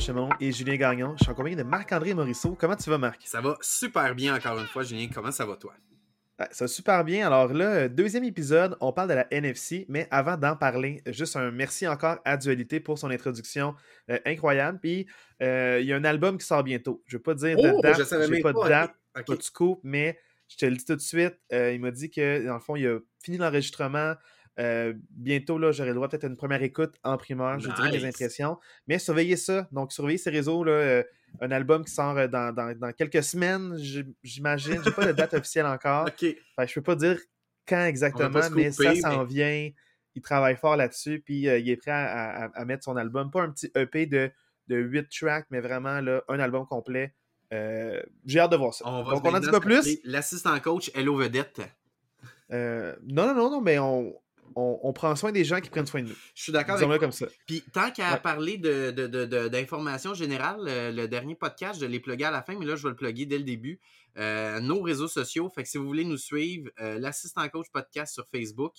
Gauche, mon nom est Julien Gagnon. Je suis en compagnie de Marc-André Morisseau. Comment tu vas, Marc? Ça va super bien encore une fois, Julien. Comment ça va, toi? ça va super bien. Alors là, deuxième épisode, on parle de la NFC, mais avant d'en parler, juste un merci encore à Dualité pour son introduction euh, incroyable. Puis euh, il y a un album qui sort bientôt. Je ne vais pas dire de Oh, date, je j'ai même pas de pas, date, ok. pas de scoop, mais je te le dis tout de suite. euh, il m'a dit que dans le fond, il a fini l'enregistrement. Euh, bientôt, là, j'aurai le droit peut-être à une première écoute en primeur. Je vous dirai mes Nice. impressions. Mais surveillez ça. Donc, surveillez ces réseaux. Là, euh, un album qui sort euh, dans, dans- dans quelques semaines, j'imagine. J'ai pas de date officielle encore. OK. Fait que je peux pas dire quand exactement, mais ça s'en mais- vient. Il travaille fort là-dessus, puis euh, il est prêt à, à- à mettre son album. Pas un petit EP de, de 8 tracks, mais vraiment là, un album complet. J'ai hâte de voir ça. On va Donc, on en dit pas plus. L'assistant coach, Hello Vedette. Euh, non, non, non, non, mais on, on, on prend soin des gens qui prennent soin de nous. Je suis d'accord avec comme ça. Puis tant qu'à Ouais. parler de, de- de- de- d'informations générales, euh, le dernier podcast, je l'ai plugué à la fin, mais là, je vais le plugger dès le début. Euh, nos réseaux sociaux. Fait que si vous voulez nous suivre, euh, l'assistant coach podcast sur Facebook.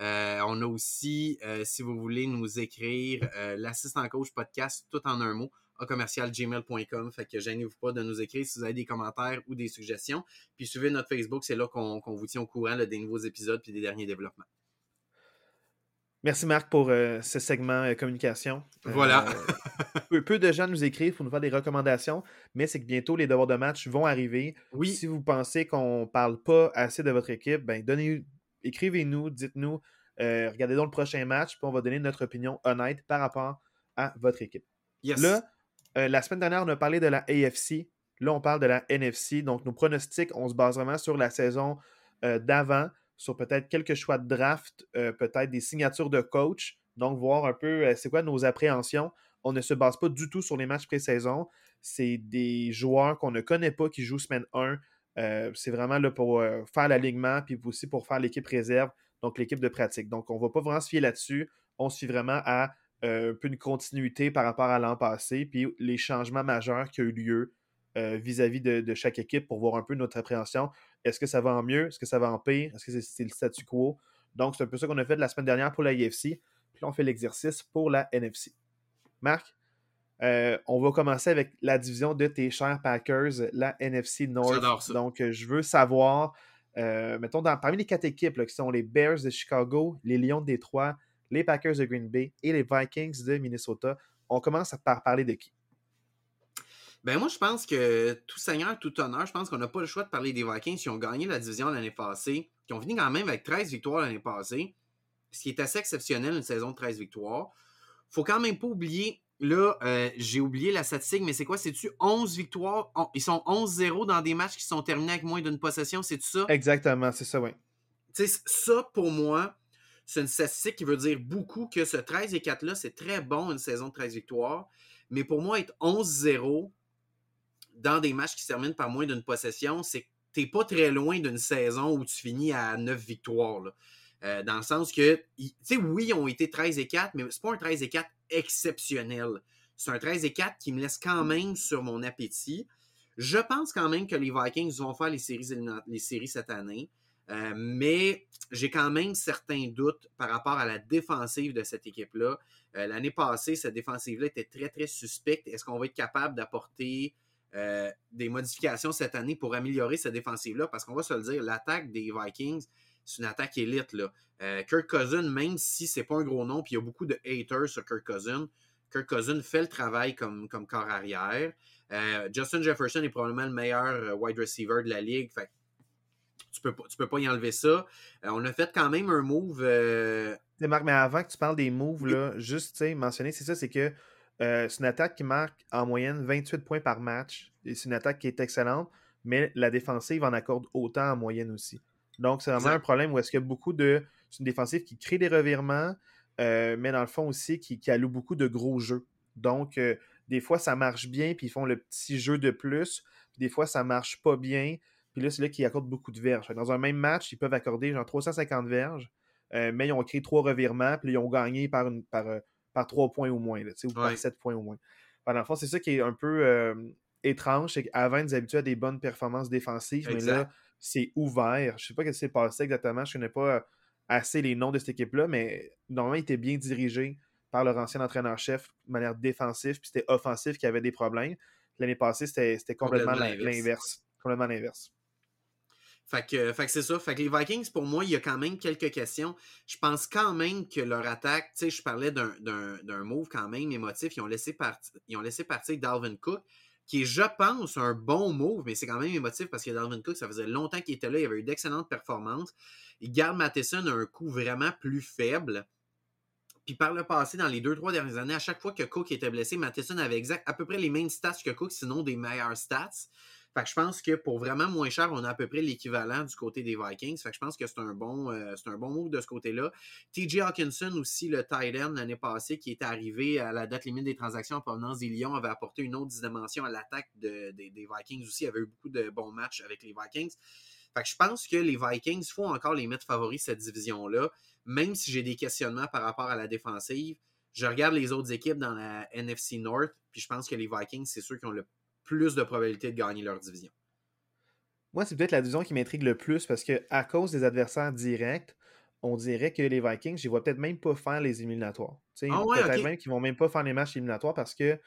Euh, on a aussi, si vous voulez nous écrire, l'assistant coach podcast, tout en un mot, à commercial gmail.com. Fait que gênez-vous pas de nous écrire si vous avez des commentaires ou des suggestions. Puis suivez notre Facebook, c'est là qu'on, vous tient au courant là, des nouveaux épisodes puis des derniers développements. Merci Marc pour euh, ce segment euh, communication. Euh, Voilà. peu, peu de gens nous écrivent pour nous faire des recommandations, mais c'est que bientôt les devoirs de match vont arriver. Oui, Si vous pensez qu'on parle pas assez de votre équipe, ben donnez, écrivez-nous, dites-nous, regardez donc le prochain match, puis on va donner notre opinion honnête par rapport à votre équipe. yes. Là, la semaine dernière, on a parlé de la AFC. Là, on parle de la NFC. Donc, nos pronostics, on se base vraiment sur la saison d'avant, sur peut-être quelques choix de draft, euh, peut-être des signatures de coach. Donc, voir un peu euh, c'est quoi nos appréhensions. On ne se base pas du tout sur les matchs pré-saison. C'est des joueurs qu'on ne connaît pas qui jouent semaine 1. Euh, c'est vraiment là pour faire l'alignement, puis aussi pour faire l'équipe réserve, donc l'équipe de pratique. Donc, on ne va pas vraiment se fier là-dessus. On se fie vraiment à un peu une continuité par rapport à l'an passé, puis les changements majeurs qui ont eu lieu euh, vis-à-vis de, de chaque équipe pour voir un peu notre appréhension. Est-ce que ça va en mieux? Est-ce que ça va en pire? Est-ce que c'est le statu quo? Donc, c'est un peu ça qu'on a fait la semaine dernière pour la IFC. Puis là, on fait l'exercice pour la NFC. Marc, euh, on va commencer avec la division de tes chers Packers, la NFC North. J'adore ça. Donc, euh, je veux savoir, euh, mettons, dans- parmi les quatre équipes là, qui sont les Bears de Chicago, les Lions de Détroit, les Packers de Green Bay et les Vikings de Minnesota, on commence par parler de qui? Ben moi, je pense que tout seigneur, tout honneur, je pense qu'on n'a pas le choix de parler des Vikings qui ont gagné la division l'année passée, qui ont fini quand même avec 13 victoires l'année passée, ce qui est assez exceptionnel, une saison de 13 victoires. Faut quand même pas oublier, là, euh, j'ai oublié la statistique, mais c'est quoi? C'est-tu 11 victoires? On- ils sont 11-0 dans des matchs qui sont terminés avec moins d'une possession, c'est-tu ça? Exactement, c'est ça, oui. Tu sais, ça, pour moi, c'est une statistique qui veut dire beaucoup que ce 13 et 4-là, c'est très bon, une saison de 13 victoires. Mais pour moi, être 11-0 dans des matchs qui se terminent par moins d'une possession, c'est que t'es pas très loin d'une saison où tu finis à 9 victoires. là. Euh, dans le sens que, tu sais, oui, ils ont été 13 et 4, mais c'est pas un 13 et 4 exceptionnel. C'est un 13 et 4 qui me laisse quand même sur mon appétit. Je pense quand même que les Vikings vont faire les séries, les séries cette année. Euh, mais j'ai quand même certains doutes par rapport à la défensive de cette équipe-là. Euh, L'année passée, cette défensive-là était très, très suspecte. Est-ce qu'on va être capable d'apporter euh, des modifications cette année pour améliorer cette défensive-là? Parce qu'on va se le dire, l'attaque des Vikings, c'est une attaque élite. Là. Euh, Kirk Cousin, même si c'est pas un gros nom, puis il y a beaucoup de haters sur Kirk Cousin, Kirk Cousin fait le travail comme, comme corps arrière. Euh, Justin Jefferson est probablement le meilleur wide receiver de la ligue. Fait tu peux, pas- tu peux pas y enlever ça. Euh, on a fait quand même un move. Marc, mais avant que tu parles des moves, là, juste mentionner, c'est ça, c'est que euh, c'est une attaque qui marque en moyenne 28 points par match. Et c'est une attaque qui est excellente, mais la défensive en accorde autant en moyenne aussi. Donc, c'est vraiment Exact. un problème où est-ce qu'il y a beaucoup de. C'est une défensive qui crée des revirements, euh, mais dans le fond aussi qui, qui alloue beaucoup de gros jeux. Donc, euh, des fois, ça marche bien, puis ils font le petit jeu de plus. Puis des fois, ça marche pas bien. Puis là, c'est là qu'ils accordent beaucoup de verges. Dans un même match, ils peuvent accorder genre 350 verges. Euh, mais ils ont créé trois revirements, puis ils ont gagné par, une, par, par trois points au moins, là, ou par sept points au moins. Fait, dans le fond, c'est ça qui est un peu euh, étrange, c'est qu'avant, ils nous habituaient à des bonnes performances défensives, mais là, c'est ouvert. Je sais pas ce qui s'est passé exactement, je connais pas euh, assez les noms de cette équipe-là, mais normalement, il était bien dirigé par leur ancien entraîneur-chef de manière défensive, puis c'était offensif qui avait des problèmes. L'année passée, c'était complètement l'inverse. Complètement l'inverse. Fait que, fait que c'est ça. Fait que les Vikings, pour moi, il y a quand même quelques questions. Je pense quand même que leur attaque, tu sais, je parlais d'un move quand même émotif. Ils ont laissé, ils ont laissé partir Dalvin Cook, qui est, je pense, un bon move, mais c'est quand même émotif parce que Dalvin Cook, ça faisait longtemps qu'il était là. Il avait eu d'excellentes performances. Il garde Matheson à un coût vraiment plus faible. Puis par le passé, dans les deux, trois dernières années, à chaque fois que Cook était blessé, Matheson avait exact, à peu près les mêmes stats que Cook, sinon des meilleurs stats. Fait que je pense que pour vraiment moins cher, on a à peu près l'équivalent du côté des Vikings. Fait que je pense que c'est un bon, euh, un bon move de ce côté-là. TJ Hawkinson aussi, le tight end l'année passée, qui est arrivé à la date limite des transactions en provenance des avait apporté une autre dimension à l'attaque des Vikings aussi. Il avait eu beaucoup de bons matchs avec les Vikings. Fait que je pense que les Vikings, il faut encore les mettre favoris cette division-là même si j'ai des questionnements par rapport à la défensive, je regarde les autres équipes dans la NFC North, puis je pense que les Vikings, c'est ceux qui ont le plus de probabilité de gagner leur division. Moi, c'est peut-être la division qui m'intrigue le plus parce que à cause des adversaires directs, on dirait que les Vikings, je ne vois peut-être même pas faire les éliminatoires. Ah peut-être même qu'ils vont même pas faire les matchs éliminatoires parce que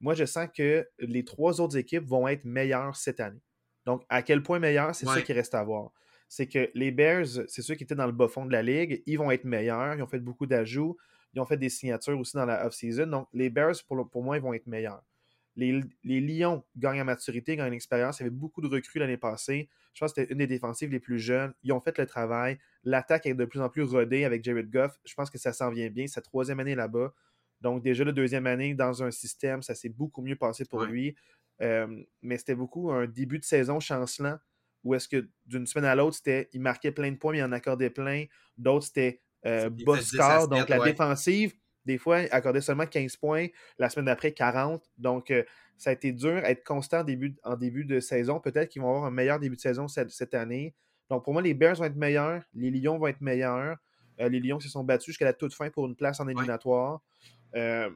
moi, je sens que les trois autres équipes vont être meilleures cette année. Donc, à quel point meilleures, c'est ça qui reste à voir c'est que les Bears, c'est ceux qui étaient dans le bas fond de la ligue, ils vont être meilleurs. Ils ont fait beaucoup d'ajouts. Ils ont fait des signatures aussi dans la off-season. Donc, les Bears, pour, pour, moi, ils vont être meilleurs. Les, Lions gagnent en maturité, gagnent en expérience. Il y avait beaucoup de recrues l'année passée. Je pense que c'était une des défensives les plus jeunes. Ils ont fait le travail. L'attaque est de plus en plus rodée avec Jared Goff. Je pense que ça s'en vient bien. Sa troisième année là-bas. Donc, déjà la deuxième année dans un système, ça s'est beaucoup mieux passé pour lui. Euh, mais c'était beaucoup un début de saison chancelant ou est-ce que d'une semaine à l'autre, c'était il marquait plein de points, mais il en accordait plein. D'autres, c'était euh, bas score. Donc, la défensive, des fois, accordait seulement 15 points. La semaine d'après, 40. Donc, euh, ça a été dur être constant en début, en début de saison. Peut-être qu'ils vont avoir un meilleur début de saison cette, année. Donc, pour moi, les Bears vont être meilleurs. Les Lions vont être meilleurs. Euh, les Lions se sont battus jusqu'à la toute fin pour une place en éliminatoire. Euh,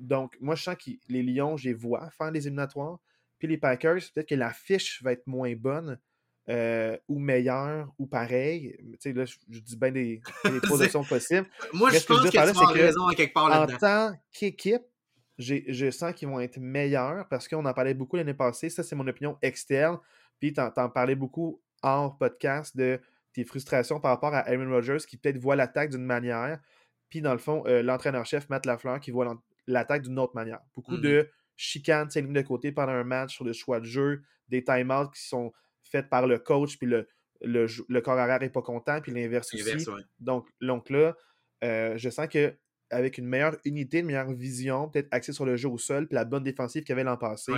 donc, moi, je sens que les Lions, je les vois faire les éliminatoires. Puis les Packers, peut-être que la fiche va être moins bonne. Euh, ou meilleur ou pareil. Tu sais, là, je, dis bien des, des options possibles. Moi, je pense que, tu as raison à quelque part là-dedans. En tant qu'équipe, je sens qu'ils vont être meilleurs parce qu'on en parlait beaucoup l'année passée. Ça, c'est mon opinion externe. Puis, tu en, parlais beaucoup hors podcast de tes frustrations par rapport à Aaron Rodgers qui peut-être voit l'attaque d'une manière. Puis, dans le fond, euh, l'entraîneur-chef Matt Lafleur qui voit l'attaque d'une autre manière. Beaucoup mm-hmm. de chicanes, lignes de côté pendant un match sur le choix de jeu, des time-outs qui sont faite par le coach, puis le, le, corps arrière n'est pas content, puis l'inverse aussi. Donc, donc là, euh, je sens que avec une meilleure unité, une meilleure vision, peut-être axée sur le jeu au sol, puis la bonne défensive qu'il y avait l'an passé,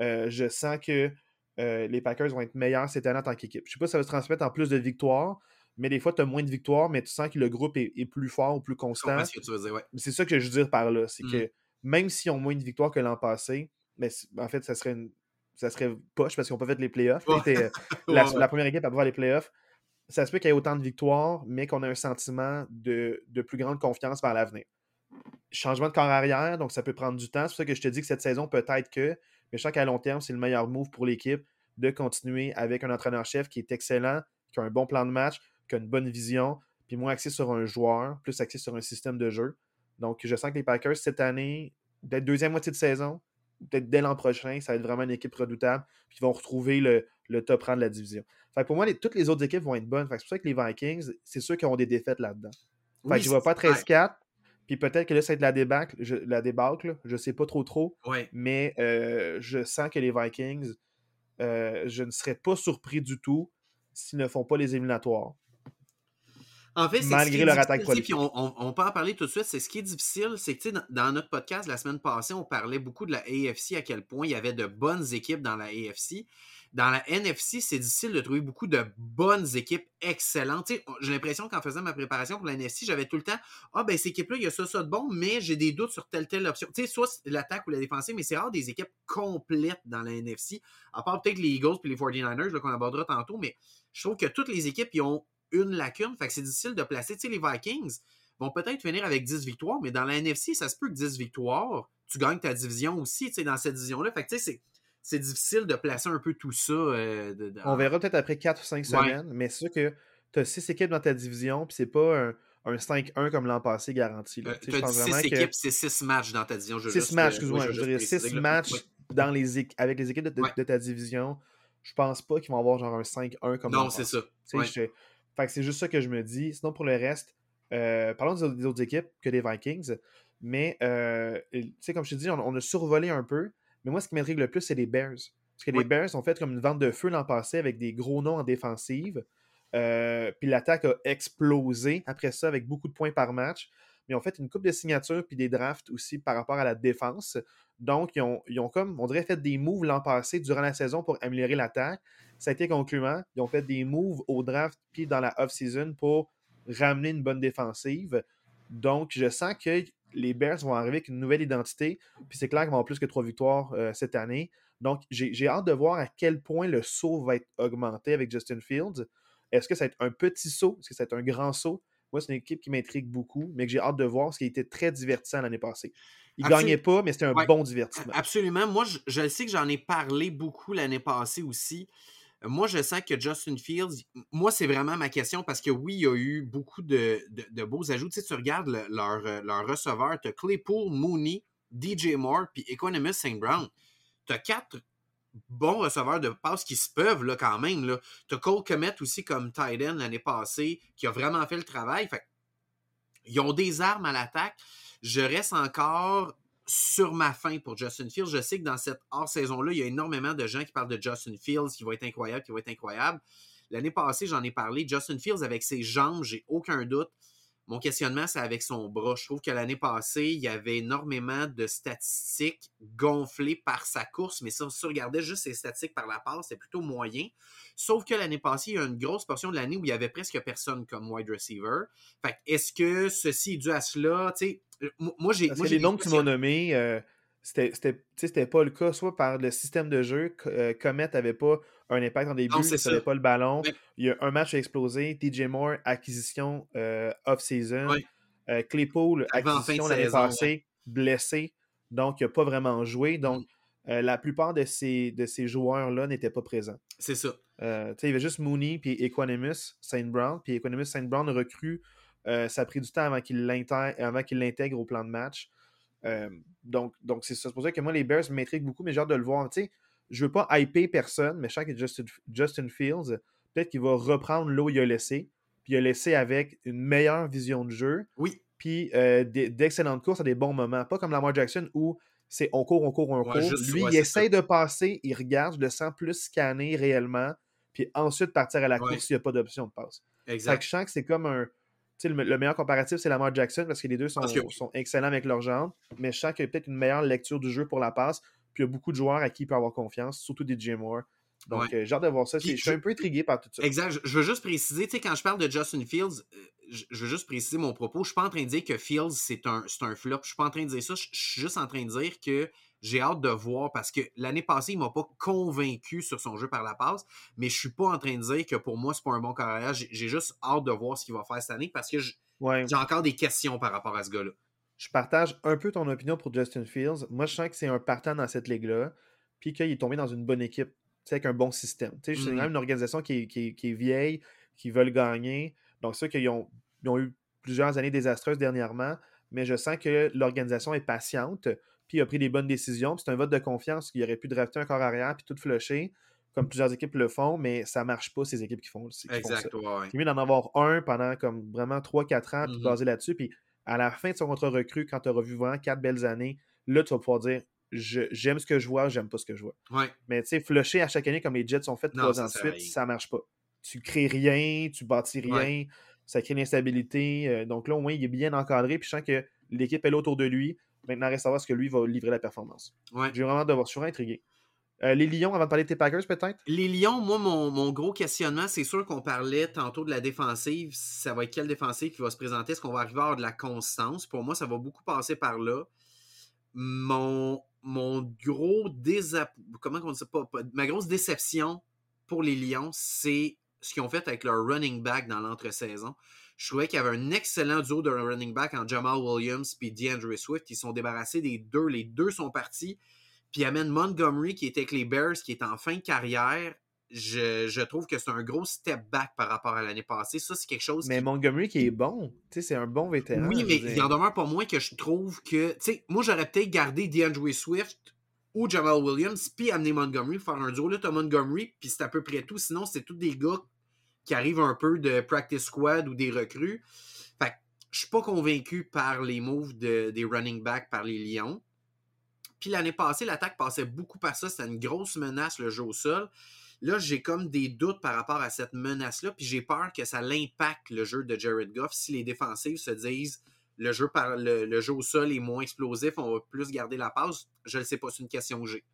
euh, je sens que euh, les Packers vont être meilleurs cette année en tant qu'équipe. Je ne sais pas si ça va se transmettre en plus de victoires, mais des fois, tu as moins de victoires, mais tu sens que le groupe est, plus fort ou plus constant. C'est ça que je veux dire par là. C'est que mmh. même s'ils ont moins de victoires que l'an passé, mais en fait, ça serait une, ça serait poche parce qu'ils n'ont pas fait les playoffs. Euh, la, première équipe à pouvoir les playoffs. Ça se peut qu'il y ait autant de victoires, mais qu'on ait un sentiment de, plus grande confiance vers l'avenir. Changement de corps arrière, donc ça peut prendre du temps. C'est pour ça que je te dis que cette saison, peut-être que, mais je sens qu'à long terme, c'est le meilleur move pour l'équipe de continuer avec un entraîneur-chef qui est excellent, qui a un bon plan de match, qui a une bonne vision, puis moins axé sur un joueur, plus axé sur un système de jeu. Donc, je sens que les Packers, cette année, peut-être deuxième moitié de saison, peut-être dès l'an prochain, ça va être vraiment une équipe redoutable. Puis ils vont retrouver le, top rang de la division. Fait pour moi, toutes les autres équipes vont être bonnes. c'est pour ça que les Vikings, c'est sûr qu'ils ont des défaites là-dedans. Fait je ne vois pas 13-4. Puis peut-être que là, ça va être la débâcle, je, la débâcle, je sais pas trop trop. Mais euh, je sens que les Vikings, euh, je ne serais pas surpris du tout s'ils ne font pas les éliminatoires. En fait, malgré leur attaque politique. on, on, peut en parler tout de suite. C'est ce qui est difficile, c'est que dans, dans notre podcast la semaine passée, on parlait beaucoup de la AFC, à quel point il y avait de bonnes équipes dans la AFC. Dans la NFC, c'est difficile de trouver beaucoup de bonnes équipes excellentes. J'ai l'impression qu'en faisant ma préparation pour la NFC, j'avais tout le temps Ah, ben, cette équipe-là, il y a ça, ça de bon, mais j'ai des doutes sur telle, telle option. Tu sais, soit l'attaque ou la défensive, mais c'est rare des équipes complètes dans la NFC, à part peut-être les Eagles et les 49ers, qu'on abordera tantôt, mais je trouve que toutes les équipes, ils ont une lacune. Fait que c'est difficile de placer. Tu sais, les Vikings vont peut-être finir avec 10 victoires, mais dans la NFC, ça se peut que 10 victoires, tu gagnes ta division aussi, tu sais, dans cette division-là. Fait que tu sais, c'est difficile de placer un peu tout ça. Euh, On verra peut-être après 4 ou 5 semaines, mais c'est sûr que tu as 6 équipes dans ta division, puis c'est pas un 5-1 comme l'an passé garanti. Euh, tu as dit 6 équipes, c'est 6 matchs dans ta division. 6 matchs, excuse-moi. Je dirais 6 matchs dans les, avec les équipes de, ta division. Je pense pas qu'ils vont avoir genre un 5-1 comme Non, c'est ça. Fait que c'est juste ça que je me dis. Sinon, pour le reste, euh, parlons des autres, équipes que des Vikings. Mais, euh, tu sais, comme je te dis, on, a survolé un peu. Mais moi, ce qui m'intrigue le plus, c'est les Bears. Parce que les Bears ont fait comme une vente de feu l'an passé avec des gros noms en défensive. Euh, puis l'attaque a explosé après ça avec beaucoup de points par match. Ils ont fait une coupe de signatures puis des drafts aussi par rapport à la défense. Donc, ils ont, ils ont comme, on dirait, fait des moves l'an passé durant la saison pour améliorer l'attaque. Ça a été concluant. Ils ont fait des moves au draft puis dans la off-season pour ramener une bonne défensive. Donc, je sens que les Bears vont arriver avec une nouvelle identité. Puis c'est clair qu'ils vont avoir plus que trois victoires euh, cette année. Donc, j'ai hâte de voir à quel point le saut va être augmenté avec Justin Fields. Est-ce que ça va être un petit saut? Est-ce que ça va être un grand saut? Moi, c'est une équipe qui m'intrigue beaucoup, mais que j'ai hâte de voir parce qu'il était très divertissant l'année passée. Il ne gagnait pas, mais c'était un bon divertissement. Absolument. Moi, je, sais que j'en ai parlé beaucoup l'année passée aussi. Moi, je sens que Justin Fields, moi, c'est vraiment ma question parce que oui, il y a eu beaucoup de, beaux ajouts. Tu, sais, tu regardes leur, euh, leur receveur, tu as Claypool, Mooney, DJ Moore, puis Economist St. Brown. Tu as quatre bons receveurs de passe qui se peuvent là, quand même. Tu as Cole Comet aussi comme tight end l'année passée qui a vraiment fait le travail. Fait, ils ont des armes à l'attaque. Je reste encore sur ma fin pour Justin Fields. Je sais que dans cette hors-saison-là, il y a énormément de gens qui parlent de Justin Fields qui va être incroyable, qui va être incroyable. L'année passée, j'en ai parlé. Justin Fields, avec ses jambes, j'ai aucun doute. Mon questionnement, c'est avec son bras. Je trouve que l'année passée, il y avait énormément de statistiques gonflées par sa course, mais si on regardait juste ses statistiques par la passe, c'est plutôt moyen. Sauf que l'année passée, il y a une grosse portion de l'année où il y avait presque personne comme wide receiver. Fait est-ce que ceci est dû à cela? moi, j'ai. les noms que tu m'as nommés, euh, c'était pas le cas, soit par le système de jeu, euh, Comet n'avait pas un impact en début, il ne pas le ballon. Il y a un match a explosé, DJ Moore, acquisition euh, off-season. Claypool, acquisition l'année passée, blessé, donc il n'a pas vraiment joué. Donc, mm. la plupart de ces, de ces joueurs-là n'étaient pas présents. C'est ça. il y avait juste Mooney puis Equanimus Saint Brown. Puis Equanimus Saint Brown recrue euh, ça a pris du temps avant qu'il l'intègre au plan de match. Euh, donc, donc c'est pour ça que moi, les Bears m'intriguent beaucoup, mais j'ai hâte de le voir. Tu sais, je veux pas hyper personne, mais je sens que Justin, Justin Fields, peut-être qu'il va reprendre l'eau qu'il a laissé, puis il a laissé avec une meilleure vision de jeu. Oui. Puis euh, d'excellentes courses à des bons moments. Pas comme Lamar Jackson où c'est on court, on court, on court. Lui, il essaye de passer, il regarde, je le sens plus scanner réellement, puis ensuite partir à la course s'il n'y a pas d'option de passe. Exact. je sens que c'est comme un le, meilleur comparatif, c'est Lamar Jackson parce que les deux sont, sont excellents avec leurs jambes. Mais je sens qu'il y a peut-être une meilleure lecture du jeu pour la passe. Puis il y a beaucoup de joueurs à qui il peut avoir confiance, surtout des Jim Moore. Donc, euh, j'ai hâte de voir ça. je suis un peu intrigué par tout ça. Exact. Je veux juste préciser, tu sais, quand je parle de Justin Fields, euh, je veux juste préciser mon propos. Je suis pas en train de dire que Fields, c'est un, un flop. Je suis pas en train de dire ça. Je suis juste en train de dire que j'ai hâte de voir parce que l'année passée, il m'a pas convaincu sur son jeu par la passe, mais je suis pas en train de dire que pour moi, c'est pas un bon carrière. J'ai juste hâte de voir ce qu'il va faire cette année parce que j'ai encore des questions par rapport à ce gars-là. Je partage un peu ton opinion pour Justin Fields. Moi, je sens que c'est un partant dans cette ligue-là, puis qu'il est tombé dans une bonne équipe, avec un bon système. C'est quand mm-hmm. même une organisation qui est, vieille, qui veut gagner. Donc, c'est sûr qu'ils ont, ont eu plusieurs années désastreuses dernièrement, mais je sens que l'organisation est patiente puis il a pris des bonnes décisions. C'est un vote de confiance qu'il aurait pu drafter un corps arrière puis tout flusher, comme plusieurs équipes le font, mais ça marche pas, ces équipes qui font, qui exact, font ça. mieux d'en avoir un pendant comme vraiment 3-4 ans, puis mm-hmm. basé là-dessus. Puis à la fin de son contrat recrue, quand tu auras vu vraiment 4 belles années, là, tu vas pouvoir dire j'aime ce que je vois, j'aime pas ce que je vois. Mais tu sais, flusher à chaque année comme les Jets sont faits trois ans de suite, ça marche pas. Tu crées rien, tu bâtis rien, ça crée l'instabilité. Euh, donc là, au moins, il est bien encadré, puis je sens que l'équipe est là autour de lui. Maintenant, reste à voir ce que lui va livrer la performance. Ouais. J'ai vraiment de voir. Je suis intrigué. Euh, les Lions, avant de parler de tes Packers, peut-être? Les Lions, moi, mon, gros questionnement, c'est sûr qu'on parlait tantôt de la défensive. Ça va être quelle défensive qui va se présenter? Est-ce qu'on va arriver à avoir de la constance? Pour moi, ça va beaucoup passer par là. Mon, mon gros désap... Comment on dit pas? Ma grosse déception pour les Lions, c'est ce qu'ils ont fait avec leur running back dans l'entre-saison. Je trouvais qu'il y avait un excellent duo de running back en Jamal Williams et DeAndre Swift. Ils sont débarrassés des deux. Les deux sont partis. Puis ils amènent Montgomery qui était avec les Bears, qui est en fin de carrière. je, trouve que c'est un gros step back par rapport à l'année passée. Ça, c'est quelque chose. Mais Montgomery qui est bon, tu sais, c'est un bon vétéran. Oui, mais il en demeure pas moins que je trouve que. Tu sais, moi, j'aurais peut-être gardé DeAndre Swift ou Jamal Williams, puis amener Montgomery, faire un duo. Là, t'as Montgomery, puis c'est à peu près tout. Sinon, c'est tous des gars qui arrivent un peu de practice squad ou des recrues. Fait que je suis pas convaincu par les moves des running backs par les Lions. Puis l'année passée, l'attaque passait beaucoup par ça. C'était une grosse menace, le jeu au sol. Là, j'ai comme des doutes par rapport à cette menace-là, puis j'ai peur que ça l'impacte le jeu de Jared Goff si les défensives se disent le jeu, par, le, jeu au sol est moins explosif, on va plus garder la passe. Je ne sais pas, c'est une question que j'ai.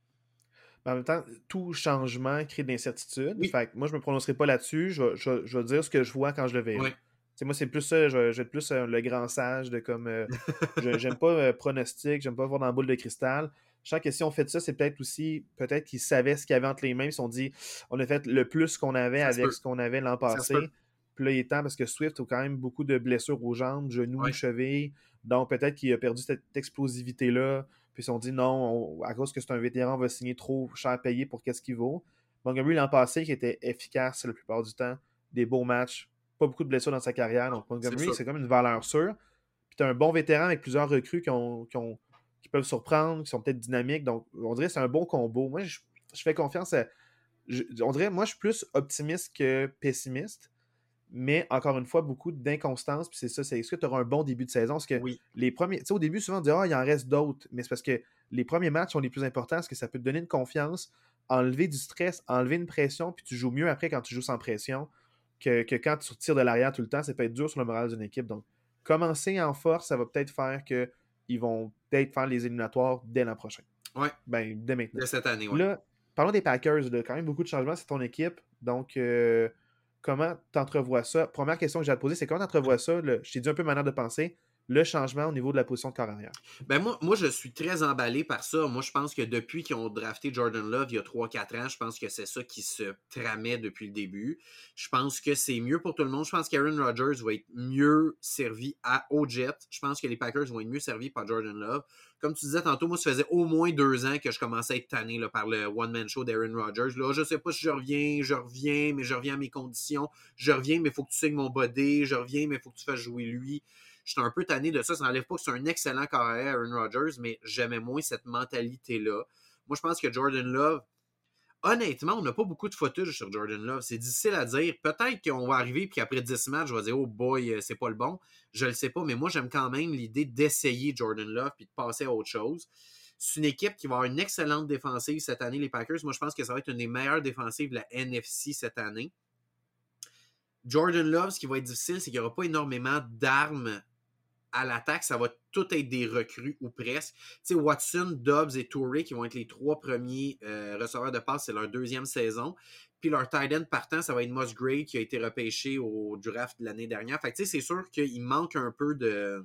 En même temps, tout changement crée de l'incertitude. Fait moi, je ne me prononcerai pas là-dessus. Je, je, vais dire ce que je vois quand je le verrai. Moi, c'est plus ça. Je, vais être plus euh, le grand sage de comme. Euh, j'aime pas euh, pronostic, j'aime pas voir dans la boule de cristal. Je sens que si on fait ça, c'est peut-être aussi, peut-être qu'ils savaient ce qu'il y avait entre les mains. Ils se sont dit, on a fait le plus qu'on avait avec ce qu'on avait l'an passé. Puis là, il est temps parce que Swift a quand même beaucoup de blessures aux jambes, genoux, chevilles. Donc peut-être qu'il a perdu cette explosivité-là. Puis ils se sont dit, non, à cause que c'est un vétéran, on va signer trop cher payé pour qu'est-ce qu'il vaut. Montgomery, l'an passé, qui était efficace la plupart du temps, des beaux matchs, pas beaucoup de blessures dans sa carrière. Donc Montgomery, c'est comme une valeur sûre. Puis tu un bon vétéran avec plusieurs recrues qui ont qui peuvent surprendre, qui sont peut-être dynamiques. Donc, on dirait que c'est un bon combo. Moi, je, fais confiance à. on dirait, moi, je suis plus optimiste que pessimiste. Mais encore une fois, beaucoup d'inconstance. Puis c'est ça, c'est est-ce que tu auras un bon début de saison? Parce que les premiers. Tu sais, au début, souvent, on dit Ah, il en reste d'autres. Mais c'est parce que les premiers matchs sont les plus importants parce que ça peut te donner une confiance, enlever du stress, enlever une pression, puis tu joues mieux après quand tu joues sans pression que, que quand tu tires de l'arrière tout le temps. Ça peut être dur sur le moral d'une équipe. Donc, commencer en force, ça va peut-être faire que ils vont peut-être faire les éliminatoires dès l'an prochain. Ouais. Ben, dès maintenant. Dès cette année, ouais. Là, parlons des Packers, là, quand même beaucoup de changements, c'est ton équipe. Donc, euh, comment tu entrevois ça? Première question que j'ai à te poser, c'est comment tu entrevois ça? je t'ai dit un peu ma manière de penser le changement au niveau de la position de corps Ben moi, je suis très emballé par ça. Moi, je pense que depuis qu'ils ont drafté Jordan Love il y a 3-4 ans, je pense que c'est ça qui se tramait depuis le début. Je pense que c'est mieux pour tout le monde. Je pense qu'Aaron Rodgers va être mieux servi à, au. Je pense que les Packers vont être mieux servis par Jordan Love. Comme tu disais tantôt, moi, ça faisait au moins deux ans que je commençais à être tanné par le one-man show d'Aaron Rodgers. Là, je sais pas si je reviens, je reviens, mais je reviens à mes conditions. Je reviens, mais il faut que tu signes mon body. Je reviens, mais il faut que tu fasses jouer lui. J'étais un peu tanné de ça. Ça n'enlève pas que c'est un excellent carrière, Aaron Rodgers, mais j'aimais moins cette mentalité-là. Moi, je pense que Jordan Love, honnêtement, on n'a pas beaucoup de footage sur Jordan Love. C'est difficile à dire. Peut-être qu'on va arriver puis après 10 matchs, je vais dire Oh boy, euh, c'est pas le bon. Je le sais pas, mais moi j'aime quand même l'idée d'essayer Jordan Love puis de passer à autre chose. C'est une équipe qui va avoir une excellente défensive cette année, les Packers. Moi, je pense que ça va être une des meilleures défensives de la NFC cette année. Jordan Love, ce qui va être difficile, c'est qu'il n'y aura pas énormément d'armes à l'attaque, ça va tout être des recrues ou presque. Tu sais, Watson, Dobbs et Touré qui vont être les trois premiers euh, receveurs de passe, c'est leur deuxième saison. Puis leur tight end partant, ça va être Musgrave qui a été repêché au draft de l'année dernière. Fait tu sais, c'est sûr qu'il manque un peu de.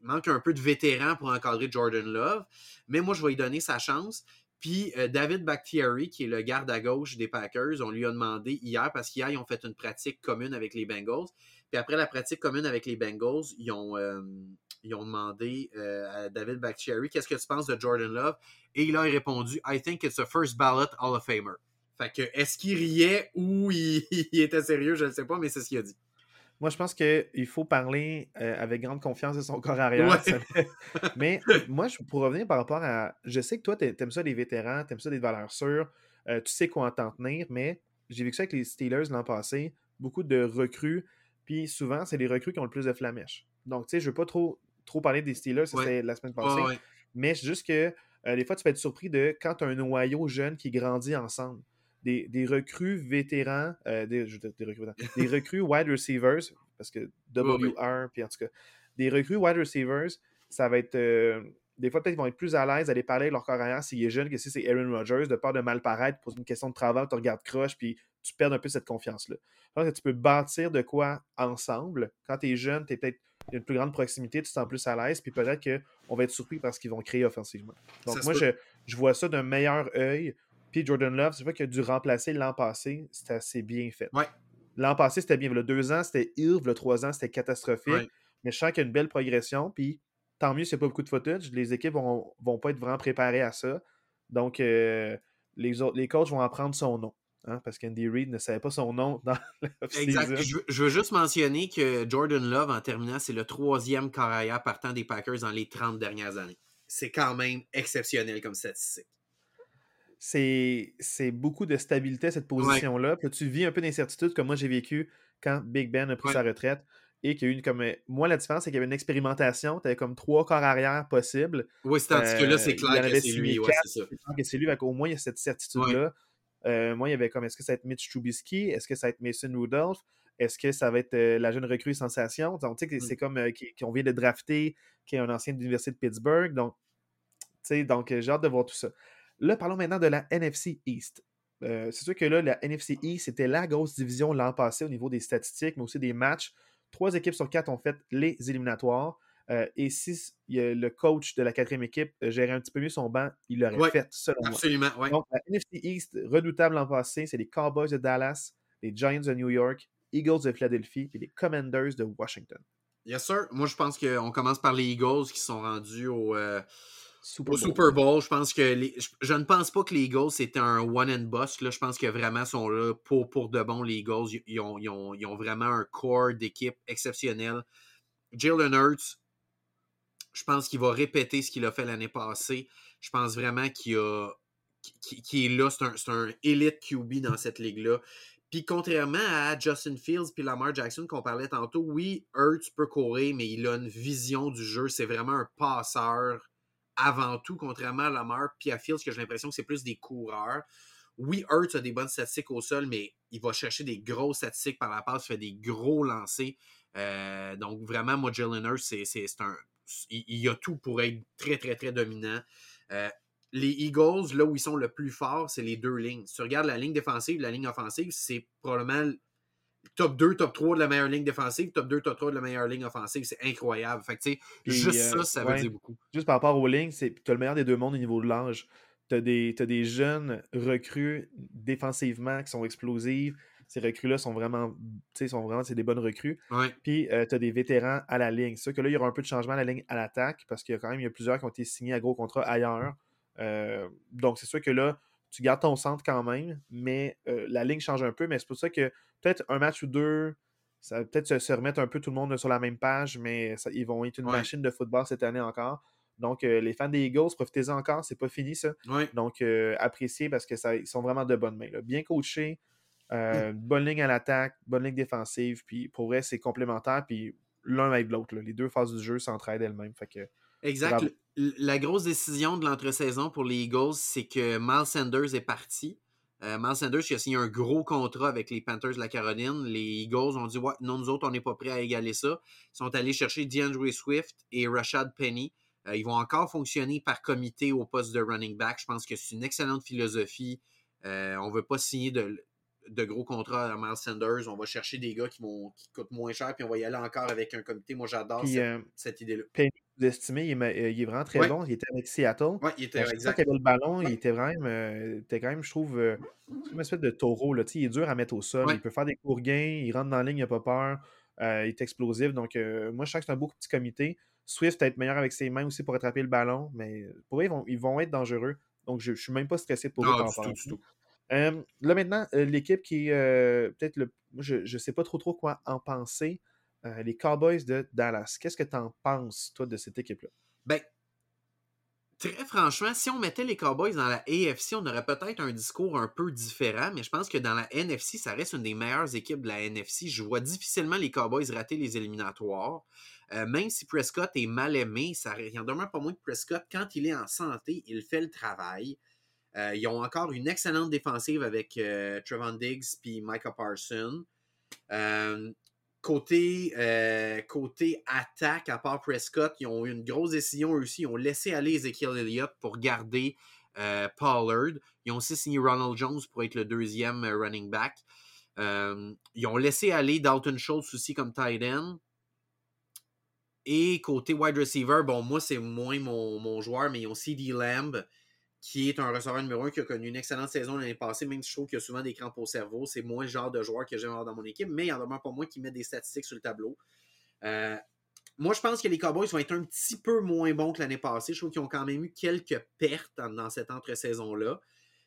Il manque un peu de vétérans pour encadrer Jordan Love. Mais moi, je vais lui donner sa chance. Puis euh, David Bakhtiari, qui est le garde à gauche des Packers, on lui a demandé hier, parce qu'hier, ils ont fait une pratique commune avec les Bengals. Puis après la pratique commune avec les Bengals, ils ont, euh, ils ont demandé euh, à David Bakhtiari qu'est-ce que tu penses de Jordan Love? Et il a répondu I think it's a first ballot Hall of Famer. Fait que est-ce qu'il riait ou il, était sérieux, je ne sais pas, mais c'est ce qu'il a dit. Moi, je pense qu'il faut parler euh, avec grande confiance de son corps arrière. mais moi, pour revenir par rapport à. Je sais que toi, tu aimes ça les vétérans, tu aimes ça des valeurs sûres, tu sais quoi en t'en tenir, mais j'ai vu ça avec les Steelers l'an passé. Beaucoup de recrues puis souvent, c'est les recrues qui ont le plus de flamèches. Donc, tu sais, je ne veux pas trop, trop parler des Steelers, c'était la semaine passée. Mais c'est juste que euh, des fois, tu peux être surpris de quand tu as un noyau jeune qui grandit ensemble. Des, recrues vétérans, euh, des, des, recrues wide receivers, parce que WR, puis en tout cas, des recrues wide receivers, ça va être. Euh, des fois, peut-être qu'ils vont être plus à l'aise d'aller parler de leur carrière s'il est jeune que si c'est Aaron Rodgers, de peur de mal paraître pour une question de travail, tu regardes croche, puis tu perds un peu cette confiance-là. Je pense que tu peux bâtir de quoi ensemble. Quand tu es jeune, tu es peut-être une plus grande proximité, tu te sens plus à l'aise, puis peut-être qu'on va être surpris par ce qu'ils vont créer offensivement. Donc, moi, je, vois ça d'un meilleur œil. Puis Jordan Love, c'est vrai qu'il a dû remplacer l'an passé, c'était assez bien fait. L'an passé, c'était bien. Le deux ans, c'était Irv. Le trois ans, c'était catastrophique. Mais je sens qu'il y a une belle progression. Puis tant mieux s'il n'y a pas beaucoup de footage. Les équipes vont, vont pas être vraiment préparées à ça. Donc, euh, les, autres, les coachs vont apprendre son nom. Hein, parce qu'Andy Reid ne savait pas son nom dans Exact. Je, je, veux juste mentionner que Jordan Love, en terminant, c'est le troisième carrière partant des Packers dans les 30 dernières années. C'est quand même exceptionnel comme statistique. C'est beaucoup de stabilité, cette position-là. tu vis un peu d'incertitude comme moi j'ai vécu quand Big Ben a pris sa retraite et qu'il y a eu une comme. Moi, la différence, c'est qu'il y avait une expérimentation. Tu avais comme trois corps arrière possibles. Oui, c'est tandis que là, c'est clair que c'est lui. Ouais, c'est ça. que c'est lui. Au moins, il y a cette certitude-là. Euh, moi, il y avait comme est-ce que ça va être Mitch Trubisky? Est-ce que ça va être Mason Rudolph? Est-ce que ça va être euh, la jeune recrue sensation? Donc, tu sais, c'est mm. comme euh, qu'on vient de drafter, qui est un ancien de l'Université de Pittsburgh. Donc, tu sais, donc j'ai hâte de voir tout ça. Là, parlons maintenant de la NFC East. c'est sûr que là, la NFC East, c'était la grosse division l'an passé au niveau des statistiques, mais aussi des matchs. Trois équipes sur quatre ont fait les éliminatoires. Euh, et si le coach de la quatrième équipe gérait un petit peu mieux son banc, il l'aurait fait, selon absolument, moi. Donc, la NFC East, redoutable l'an passé, c'est les Cowboys de Dallas, les Giants de New York, Eagles de Philadelphie et les Commanders de Washington. Yes, sir. Moi, je pense qu'on commence par les Eagles qui sont rendus au, euh, Super, Bowl. Je pense que je, ne pense pas que les Eagles c'était un one and bust. Là. Je pense que vraiment sont là pour, pour de bon. Les Eagles, ils ont, ils ont, ils ont vraiment un corps d'équipe exceptionnel. Jalen Hurts, je pense qu'il va répéter ce qu'il a fait l'année passée. Je pense vraiment qu'il a qui, est là, c'est un, un, élite QB dans cette ligue-là. Puis contrairement à Justin Fields puis Lamar Jackson qu'on parlait tantôt, oui, Hurts peut courir, mais il a une vision du jeu. C'est vraiment un passeur avant tout, contrairement à Lamar puis à Fields, que j'ai l'impression que c'est plus des coureurs. Oui, Hurts a des bonnes statistiques au sol, mais il va chercher des grosses statistiques par la passe, fait des gros lancers. Euh, donc vraiment, moi, Jalen Hurts, c'est un, il, a tout pour être très, très, très dominant. Euh, les Eagles, là où ils sont le plus forts, c'est les deux lignes. Si tu regardes la ligne défensive, la ligne offensive, c'est probablement top 2, top 3 de la meilleure ligne défensive, top 2, top 3 de la meilleure ligne offensive. C'est incroyable. Fait que, juste ça, ça veut dire beaucoup. Juste par rapport aux lignes, tu as le meilleur des deux mondes au niveau de l'âge. Tu as, as, des jeunes recrues défensivement qui sont explosives ces recrues-là sont vraiment, sont vraiment des bonnes recrues. Puis euh, tu as des vétérans à la ligne. C'est sûr que là, il y aura un peu de changement à la ligne à l'attaque parce qu'il y a quand même il y a plusieurs qui ont été signés à gros contrats ailleurs. Euh, donc c'est sûr que là, tu gardes ton centre quand même, mais euh, la ligne change un peu. Mais c'est pour ça que peut-être un match ou deux, ça va peut-être se, remettre un peu tout le monde sur la même page, mais ils vont être une machine de football cette année encore. Donc, les fans des Eagles, profitez-en encore, c'est pas fini ça. Donc, appréciez parce que ça, ils sont vraiment de bonnes mains. Bien coachés, euh, bonne ligne à l'attaque, bonne ligne défensive, puis pour vrai, c'est complémentaire, puis l'un avec l'autre. Les deux phases du jeu s'entraident elles-mêmes. que, exact. La grosse décision de l'entre-saison pour les Eagles, c'est que Miles Sanders est parti. Euh, Sanders il a signé un gros contrat avec les Panthers de la Caroline. Les Eagles ont dit ouais, non, nous autres, on n'est pas prêts à égaler ça. Ils sont allés chercher DeAndre Swift et Rashad Penny. Euh, ils vont encore fonctionner par comité au poste de running back. Je pense que c'est une excellente philosophie. on ne veut pas signer de de gros contrats à Miles Sanders. On va chercher des gars qui, vont, qui coûtent moins cher, puis on va y aller encore avec un comité. Moi, j'adore cette, euh, idée-là. vous estimez, il est, il est vraiment très bon. Il était avec Seattle. Il était euh, exact. avait le ballon, il était vraiment, euh, était quand même, je trouve, une espèce de taureau. Là. Il est dur à mettre au sol. Il peut faire des courts gains, il rentre dans la ligne, il n'a pas peur. il est explosif. Donc, moi, je sens que c'est un beau petit comité. Swift va être meilleur avec ses mains aussi pour attraper le ballon, mais pour eux, ils vont, ils vont être dangereux. Donc, je ne suis même pas stressé pour eux. Du tout, du tout là maintenant, euh, l'équipe qui est euh, peut-être le. Je ne sais pas trop trop quoi en penser. Euh, les Cowboys de Dallas. Qu'est-ce que tu en penses, toi, de cette équipe-là? Ben, très franchement, si on mettait les Cowboys dans la AFC, on aurait peut-être un discours un peu différent, mais je pense que dans la NFC, ça reste une des meilleures équipes de la NFC. Je vois difficilement les Cowboys rater les éliminatoires. même si Prescott est mal aimé, ça, il en demeure pas moins que Prescott, quand il est en santé, il fait le travail. Euh, ils ont encore une excellente défensive avec euh, Trevon Diggs et Micah Parson. Euh, côté, côté attaque, à part Prescott, ils ont eu une grosse décision aussi. Ils ont laissé aller Ezekiel Elliott pour garder Pollard. Ils ont aussi signé Ronald Jones pour être le deuxième running back. ils ont laissé aller Dalton Schultz aussi comme tight end. Et côté wide receiver, bon, moi, c'est moins mon, mon, joueur, mais ils ont CD Lamb, qui est un receveur numéro un qui a connu une excellente saison l'année passée, même si je trouve qu'il y a souvent des crampes au cerveau. C'est moins le genre de joueur que j'aime avoir dans mon équipe, mais il y en a pas moins qui met des statistiques sur le tableau. Euh, moi, je pense que les Cowboys vont être un petit peu moins bons que l'année passée. Je trouve qu'ils ont quand même eu quelques pertes dans cette entre-saison-là.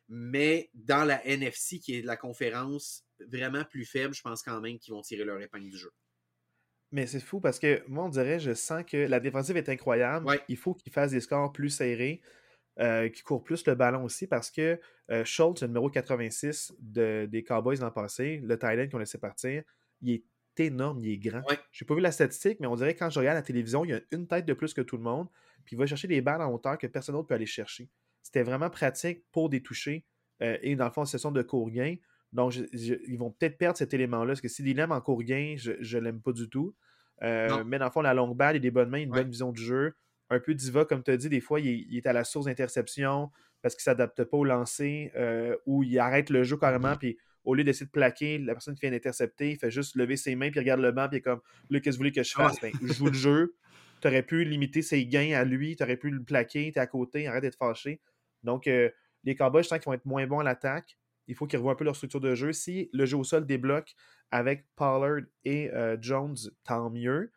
Mais dans la NFC, qui est la conférence vraiment plus faible, je pense quand même qu'ils vont tirer leur épingle du jeu. Mais c'est fou parce que moi, on dirait, je sens que la défensive est incroyable. Il faut qu'ils fassent des scores plus serrés, euh, qu'ils courent plus le ballon aussi parce que euh, Schultz, le numéro 86 des Cowboys l'an passé, le Thailand qu'on laissé partir, il est énorme, il est grand. Je n'ai pas vu la statistique, mais on dirait que quand je regarde la télévision, il y a une tête de plus que tout le monde, puis il va chercher des balles en hauteur que personne d'autre peut aller chercher. C'était vraiment pratique pour des touchés euh, et dans le fond, session de court gain. Donc, ils vont peut-être perdre cet élément-là, parce que s'ils l'aiment en court gain, je ne l'aime pas du tout. Mais dans le fond, la longue balle, il a des bonnes mains, une bonne vision du jeu. Un peu diva, comme tu as dit, des fois, il est, à la source d'interception parce qu'il ne s'adapte pas au lancer euh, ou il arrête le jeu carrément, puis au lieu d'essayer de plaquer, la personne qui vient d'intercepter, il fait juste lever ses mains, puis regarde le banc, puis il est comme Là, qu'est-ce que vous voulez que je fasse? Ben, Je joue le jeu. Tu aurais pu limiter ses gains à lui, tu aurais pu le plaquer, tu es à côté, arrête d'être fâché. Donc, euh, les Cowboys, je sens qu'ils vont être moins bons à l'attaque. Il faut qu'ils revoient un peu leur structure de jeu. Si le jeu au sol débloque avec Pollard et euh, Jones, tant mieux.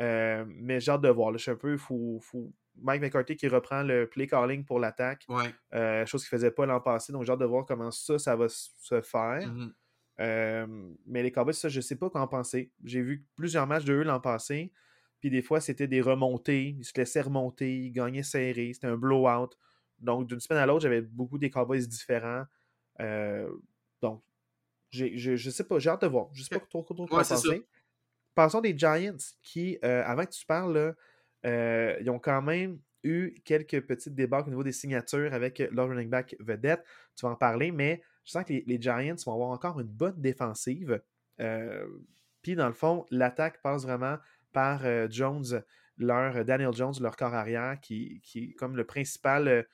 Euh, mais j'ai hâte de voir. je suis un peu fou, Mike McCarthy qui reprend le play calling pour l'attaque. chose qu'il ne faisait pas l'an passé. Donc j'ai hâte de voir comment ça, ça va se faire. Mm-hmm. mais les Cowboys, ça, je ne sais pas quoi en penser. J'ai vu plusieurs matchs de eux l'an passé. Puis des fois, c'était des remontées. Ils se laissaient remonter. Ils gagnaient serré. C'était un blowout. Donc, d'une semaine à l'autre, j'avais beaucoup des Cowboys différents. Euh, donc, je ne sais pas, j'ai hâte de voir. Je ne sais pas trop, trop, trop penser. Passons des Giants qui, euh, avant que tu parles, euh, ils ont quand même eu quelques petites débats au niveau des signatures avec leur running back vedette. Tu vas en parler, mais je sens que les, Giants vont avoir encore une bonne défensive. Puis, dans le fond, l'attaque passe vraiment par Jones, leur Daniel Jones, leur corps arrière, qui, est comme le principal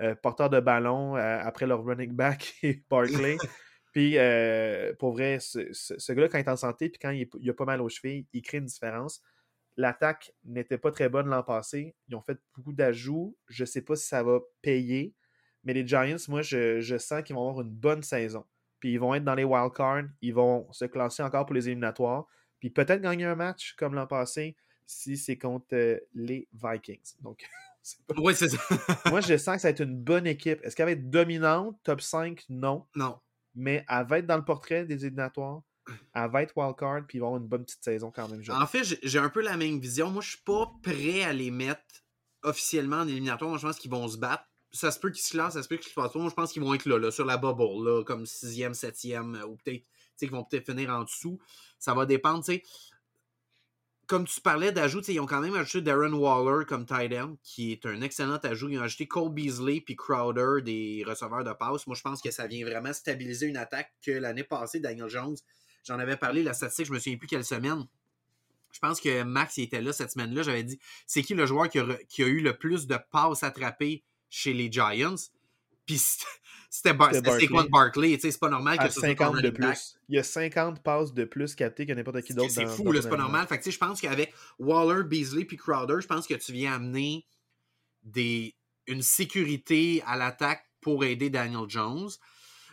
euh, porteur de ballon euh, après leur running back et Barkley. puis, euh, pour vrai, ce, gars-là, quand il est en santé, puis quand il, a pas mal aux chevilles, il crée une différence. L'attaque n'était pas très bonne l'an passé. Ils ont fait beaucoup d'ajouts. Je ne sais pas si ça va payer. Mais les Giants, moi, je, sens qu'ils vont avoir une bonne saison. Puis ils vont être dans les wildcards. Ils vont se classer encore pour les éliminatoires. Puis peut-être gagner un match comme l'an passé si c'est contre les Vikings. Donc, Oui, c'est ça. Moi, je sens que ça va être une bonne équipe. Est-ce qu'elle va être dominante, top 5? Non. Non. Mais elle va être dans le portrait des éliminatoires. Elle va être wildcard, puis ils vont avoir une bonne petite saison quand même. En fait, j'ai un peu la même vision. Moi, je suis pas prêt à les mettre officiellement en éliminatoire. Moi, je pense qu'ils vont se battre. Ça se peut qu'ils se lancent, ça se peut qu'ils se fassent pas. Moi, je pense qu'ils vont être là, là, sur la bubble, là, comme 6e, 7e, ou peut-être qu'ils vont peut-être finir en dessous. Ça va dépendre. sais comme tu parlais d'ajout, ils ont quand même ajouté Darren Waller comme tight end, qui est un excellent ajout. Ils ont ajouté Cole Beasley puis Crowder, des receveurs de passe. Moi, je pense que ça vient vraiment stabiliser une attaque que l'année passée, Daniel Jones, j'en avais parlé, la statistique, je me souviens plus quelle semaine. Je pense que Max il était là cette semaine-là. J'avais dit c'est qui le joueur qui a, eu le plus de passes attrapées chez les Giants? Puis c'était quoi de Barkley. C'est pas normal que ce 50 soit de plus. Il y a 50 passes de plus captées que n'importe qui d'autre. C'est fou, c'est pas normal. Fait que, je pense qu'avec Waller, Beasley puis Crowder, je pense que tu viens amener des, une sécurité à l'attaque pour aider Daniel Jones.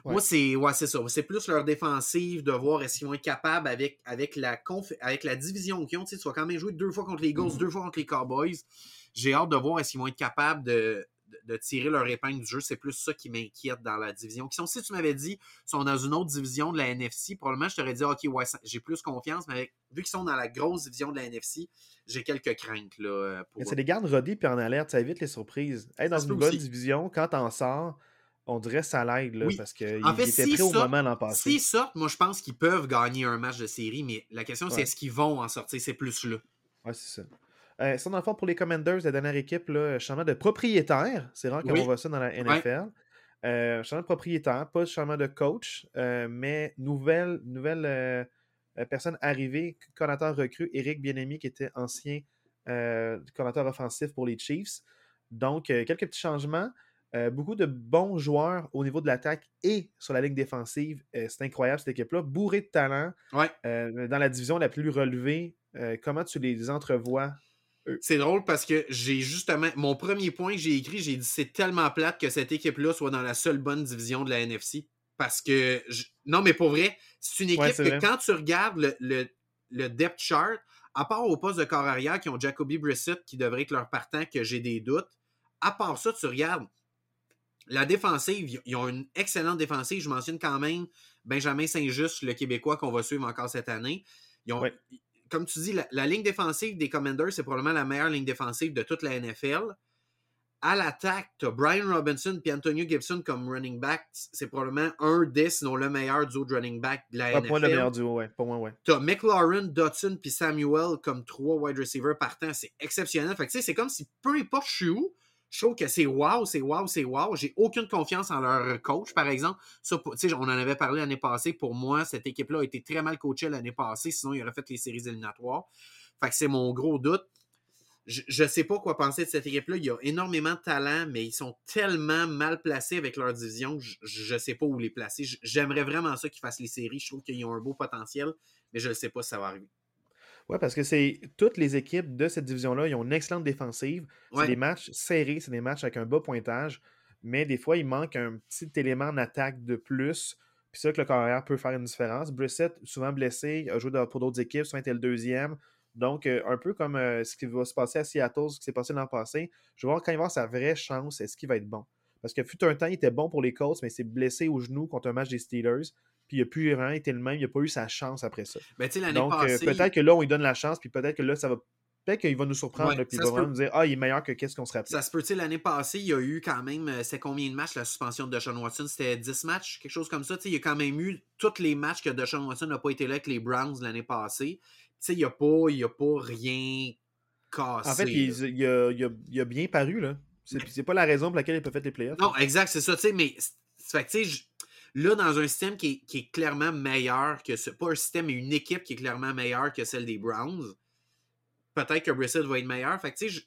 Moi, c'est ouais, ça. C'est plus leur défensive de voir est-ce qu'ils vont être capables avec, avec, la, avec la division qu'ils ont. Tu, sais, tu vas quand même jouer deux fois contre les Eagles, mm-hmm. deux fois contre les Cowboys. J'ai hâte de voir est-ce qu'ils vont être capables de, de tirer leur épingle du jeu. C'est plus ça qui m'inquiète dans la division. Qui sont, si tu m'avais dit, sont dans une autre division de la NFC, probablement je t'aurais dit, OK, ouais, j'ai plus confiance, mais vu qu'ils sont dans la grosse division de la NFC, j'ai quelques craintes. Là, euh, C'est des gardes rodés puis en alerte, ça évite les surprises. dans une bonne division, quand t'en sors, on dirait ça l'aide, parce qu'ils en étaient prêts au moment l'an passé. S'ils sortent, moi je pense qu'ils peuvent gagner un match de série, mais la question c'est est-ce qu'ils vont en sortir, c'est plus là. Ouais, c'est ça. Euh, ça, dans le fond, pour les Commanders, la dernière équipe, là, changement de propriétaire. C'est rare qu'on voit ça dans la NFL. Euh, changement de propriétaire, pas changement de coach, euh, mais nouvelle, nouvelle euh, personne arrivée, coordinateur recru, Eric Bienemi, qui était ancien coordinateur offensif pour les Chiefs. Donc, quelques petits changements. beaucoup de bons joueurs au niveau de l'attaque et sur la ligne défensive. c'est incroyable cette équipe-là. Bourré de talent. dans la division la plus relevée. comment tu les entrevois? euh, c'est drôle parce que j'ai justement. Mon premier point que j'ai écrit, j'ai dit c'est tellement plate que cette équipe-là soit dans la seule bonne division de la NFC. Parce que. Non, mais pour vrai, c'est une équipe que quand tu regardes le, le, depth chart, à part au poste de corps arrière qui ont Jacoby Brissett qui devrait être leur partant, que j'ai des doutes, à part ça, tu regardes La défensive, ils ont une excellente défensive. Je mentionne quand même Benjamin Saint-Just, le Québécois qu'on va suivre encore cette année. Ils ont, Comme tu dis, la, la, ligne défensive des Commanders, c'est probablement la meilleure ligne défensive de toute la NFL à l'attaque, tu as Brian Robinson et Antonio Gibson comme running back. C'est probablement un des, sinon le meilleur duo de running back de la NFL. Pour le meilleur duo, ouais. Pour moi, ouais. Tu as McLaurin, Dotson puis Samuel comme trois wide receivers partant. C'est exceptionnel. Fait que, c'est comme si peu importe je suis où, je trouve que c'est wow, c'est wow, c'est wow. J'ai aucune confiance en leur coach, par exemple. Ça, on en avait parlé l'année passée. Pour moi, cette équipe-là a été très mal coachée l'année passée. Sinon, il aurait fait les séries éliminatoires. Fait que c'est mon gros doute je ne sais pas quoi penser de cette équipe-là. Il y a énormément de talent, mais ils sont tellement mal placés avec leur division je ne sais pas où les placer. J'aimerais vraiment ça qu'ils fassent les séries. Je trouve qu'ils ont un beau potentiel, mais je ne sais pas si ça va arriver. Oui, parce que c'est toutes les équipes de cette division-là, ils ont une excellente défensive. C'est des matchs serrés, c'est des matchs avec un bas pointage, mais des fois, il manque un petit élément d'attaque de plus. Puis ça que le carrière peut faire une différence. Brissett, souvent blessé, a joué pour d'autres équipes, souvent était le deuxième. Donc, euh, un peu comme euh, ce qui va se passer à Seattle, ce qui s'est passé l'an passé, je vais voir quand il va avoir sa vraie chance, est-ce qu'il va être bon? Parce que fut un temps, il était bon pour les Colts, mais il s'est blessé au genou contre un match des Steelers. Puis il n'a plus vraiment été le même, il n'a pas eu sa chance après ça. Ben, Donc, euh, peut-être que là, on lui donne la chance, puis peut-être que là, ça va Peut-être qu'il va nous surprendre, puis il va vraiment nous dire Ah, il est meilleur que qu'est-ce qu'on se rappelle. Ça se peut-il, l'année passée, il y a eu quand même, c'est combien de matchs la suspension de Deshaun Watson? C'était 10 matchs, quelque chose comme ça. il y a quand même eu tous les matchs que Deshaun Watson n'a pas été là avec les Browns l'année passée sais, il n'y a, pas, a pas rien cassé. En fait, il, il, a, il, a, bien paru, là. C'est pas la raison pour laquelle il peut faire les playoffs. Non, exact, c'est ça, tu sais, mais fait tu sais, là, dans un système qui est, qui est, clairement meilleur que ce. Pas un système, mais une équipe qui est clairement meilleure que celle des Browns, peut-être que Brissett va être meilleur. Fait tu sais,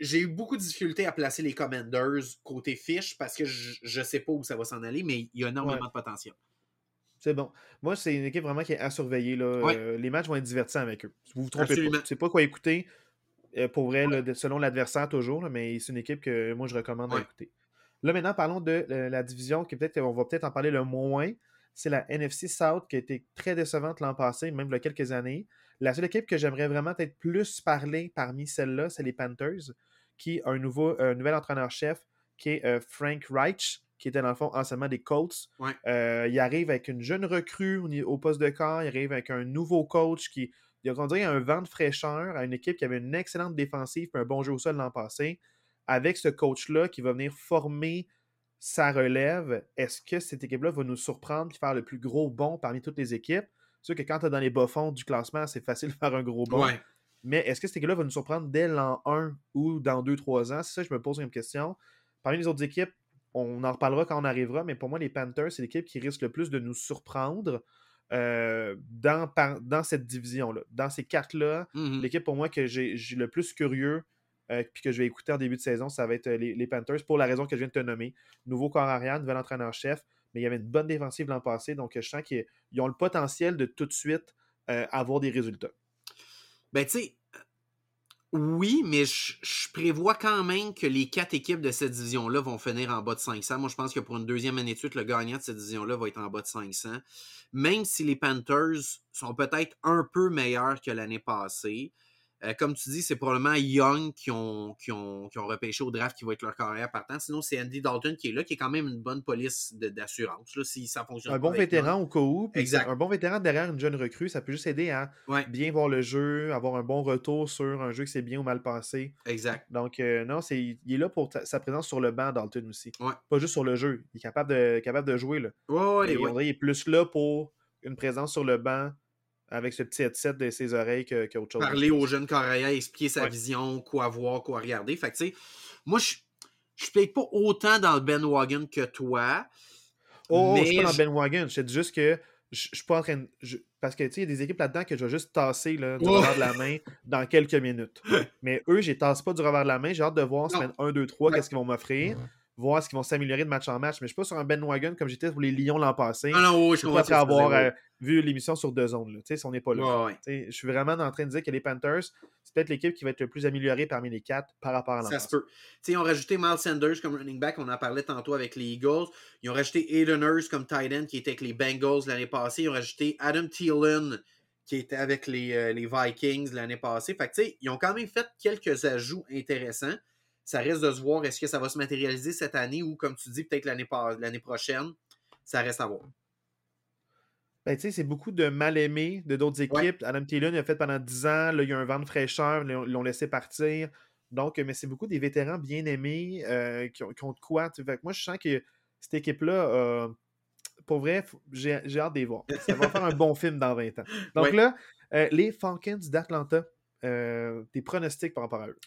j'ai eu beaucoup de difficultés à placer les Commanders côté fiche parce que je ne sais pas où ça va s'en aller, mais il y a énormément de potentiel. C'est bon. Moi, c'est une équipe vraiment qui est à surveiller. Là. Euh, les matchs vont être divertissants avec eux. Vous vous trompez pas. C'est pas quoi écouter. Euh, pour vrai, selon l'adversaire toujours, mais c'est une équipe que moi je recommande d'écouter. Là, maintenant, parlons de euh, la division qui peut-être, on va peut-être en parler le moins. C'est la NFC South qui a été très décevante l'an passé, même il y a quelques années. La seule équipe que j'aimerais vraiment peut-être plus parler parmi celles-là, c'est les Panthers, qui a un, nouveau, un nouvel entraîneur-chef qui est Frank Reich, qui était dans le fond anciennement des Colts. Euh, il arrive avec une jeune recrue au, poste de corps, il arrive avec un nouveau coach qui il a un vent de fraîcheur à une équipe qui avait une excellente défensive et un bon jeu au sol l'an passé. Avec ce coach-là qui va venir former sa relève, est-ce que cette équipe-là va nous surprendre et faire le plus gros bond parmi toutes les équipes? C'est sûr que quand tu es dans les bas-fonds du classement, c'est facile de faire un gros bond. Mais est-ce que cette équipe-là va nous surprendre dès l'an 1 ou dans 2-3 ans? C'est ça que je me pose une question. Parmi les autres équipes, on en reparlera quand on arrivera, mais pour moi, les Panthers, c'est l'équipe qui risque le plus de nous surprendre euh, dans, dans cette division-là. Dans ces cartes-là, mmh l'équipe pour moi que j'ai le plus curieux euh, puis que je vais écouter en début de saison, ça va être euh, les, Panthers pour la raison que je viens de te nommer. Nouveau corps arrière, nouvel entraîneur-chef, mais il y avait une bonne défensive l'an passé, donc je sens qu'ils ont le potentiel de tout de suite avoir des résultats. Ben, tu sais, oui, mais je, prévois quand même que les quatre équipes de cette division-là vont finir en bas de 500. Moi, je pense que pour une deuxième année de suite, le gagnant de cette division-là va être en bas de 500. Même si les Panthers sont peut-être un peu meilleurs que l'année passée, euh, comme tu dis, c'est probablement Young qui ont, qui, ont, qui ont repêché au draft qui va être leur carrière partant. Sinon, c'est Andy Dalton qui est là, qui est quand même une bonne police d'assurance, si ça fonctionne. Un bon vétéran au cas où. Exact. Un bon vétéran derrière une jeune recrue, ça peut juste aider à bien voir le jeu, avoir un bon retour sur un jeu qui s'est bien ou mal passé. Exact. Donc, euh, non, c'est, il est là pour sa présence sur le banc, Dalton aussi. Pas juste sur le jeu. Il est capable de, capable de jouer. Là. Ouais, il est plus là pour une présence sur le banc avec ce petit headset de ses oreilles qu'autre chose. Parler aux jeunes Coréens, expliquer sa vision, quoi voir, quoi regarder. Fait que, tu sais, moi, je je suis peut-être pas autant dans le Ben Wagon que toi. Oh, je suis pas dans le Ben Wagon. Je dis juste que je, suis pas en train de. parce que, tu sais, il y a des équipes là-dedans que je vais juste tasser là, du revers de la main dans quelques minutes. Mais eux, je les tasse pas du revers de la main. J'ai hâte de voir semaine 1, 2, 3, qu'est-ce qu'ils vont m'offrir voir ce qu'ils vont s'améliorer de match en match. Mais je suis pas sur un Ben Wagon comme j'étais pour les Lions l'an passé. Ah non, oui, je comprends. Après avoir euh, vu l'émission sur deux zones. Là. Si on n'est pas là. Je suis vraiment en train de dire que les Panthers, c'est peut-être l'équipe qui va être le plus améliorée parmi les quatre par rapport à l'an Ça se peut. ils ont rajouté Miles Sanders comme running back. On en parlait tantôt avec les Eagles. Ils ont rajouté Aiden Hurst comme tight end qui était avec les Bengals l'année passée. Ils ont rajouté Adam Thielen qui était avec les, euh, les Vikings l'année passée. Fait que, ils ont quand même fait quelques ajouts intéressants Ça reste de se voir est-ce que ça va se matérialiser cette année ou, comme tu dis, peut-être l'année prochaine. Ça reste à voir. Ben, tu sais, c'est beaucoup de mal-aimés de d'autres équipes. Adam Thielen, il a fait pendant 10 ans. Là, il y a un vent de fraîcheur. Ils l'ont laissé partir. Donc, mais c'est beaucoup des vétérans bien aimés euh, qui, ont, de quoi. Fait moi, je sens que cette équipe-là, euh, pour vrai, j'ai hâte d'y voir. Ça va faire un bon film dans 20 ans. Donc là, euh, les Falcons d'Atlanta, des pronostics par rapport à eux.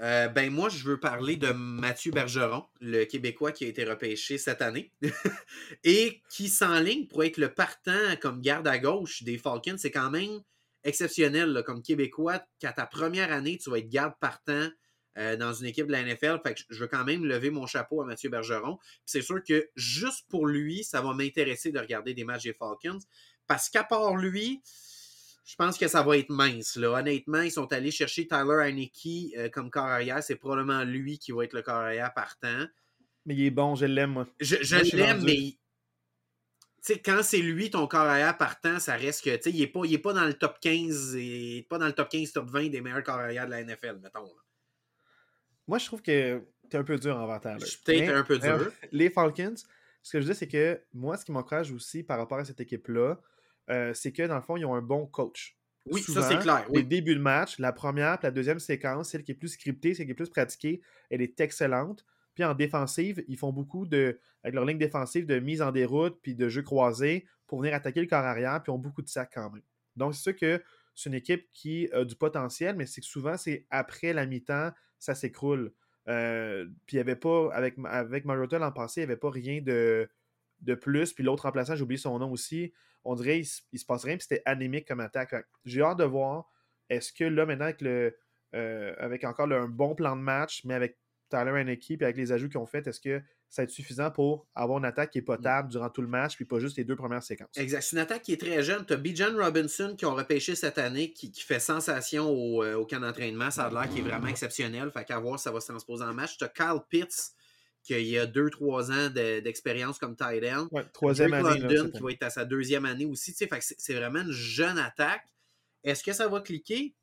Euh, ben moi, je veux parler de Mathieu Bergeron, le Québécois qui a été repêché cette année et qui s'enligne pour être le partant comme garde à gauche des Falcons. C'est quand même exceptionnel comme Québécois qu'à ta première année, tu vas être garde partant euh, dans une équipe de la NFL. Fait je veux quand même lever mon chapeau à Mathieu Bergeron. C'est sûr que juste pour lui, ça va m'intéresser de regarder des matchs des Falcons parce qu'à part lui, je pense que ça va être mince. Là. Honnêtement, ils sont allés chercher Tyler Heineke euh, comme carrière. C'est probablement lui qui va être le carrière partant. Mais il est bon, je l'aime, moi. Je, l'aime, mais sais, quand c'est lui ton carrière partant, ça reste que il n'est pas, est pas dans le top 15 et pas dans le top 15, top 20 des meilleurs carrières de la NFL, mettons. Moi, je trouve que tu es un peu dur en vente. Je suis peut-être un peu dur. les Falcons, ce que je dis, c'est que moi, ce qui m'encourage aussi par rapport à cette équipe-là, euh, c'est que dans le fond, ils ont un bon coach. Oui, ça c'est clair. Oui. début de match, la première la deuxième séquence, celle qui est plus scriptée, celle qui est plus pratiquée, elle est excellente. Puis en défensive, ils font beaucoup de, avec leur ligne défensive, de mise en déroute puis de jeu croisé pour venir attaquer le corps arrière, puis ont beaucoup de sacs quand même. Donc c'est sûr que c'est une équipe qui a du potentiel, mais c'est que souvent, c'est après la mi-temps, ça s'écroule. Euh, puis il n'y avait pas, avec, avec Mariota l'an passé, il n'y avait pas rien de, de plus. Puis l'autre remplaçant, j'ai oublié son nom aussi, on dirait qu'il se passe rien, puis c'était anémique comme attaque. J'ai hâte de voir, est-ce que là, maintenant, avec, le, euh, avec encore un bon plan de match, mais avec Tyler Heineke, puis avec les ajouts qu'ils ont fait, est-ce que ça va être suffisant pour avoir une attaque qui est potable durant tout le match, puis pas juste les deux premières séquences? Exact. C'est une attaque qui est très jeune. Tu as Bijan Robinson qui ont repêché cette année, qui, fait sensation au, euh, au camp d'entraînement. Ça a l'air qui est vraiment exceptionnel. Fait qu'à voir ça va se transposer en match. Tu as Kyle Pitts qu'il y a deux, trois ans d'expérience comme tight end. troisième année. London, qui va être à sa deuxième année aussi. C'est vraiment une jeune attaque. Est-ce que ça va cliquer?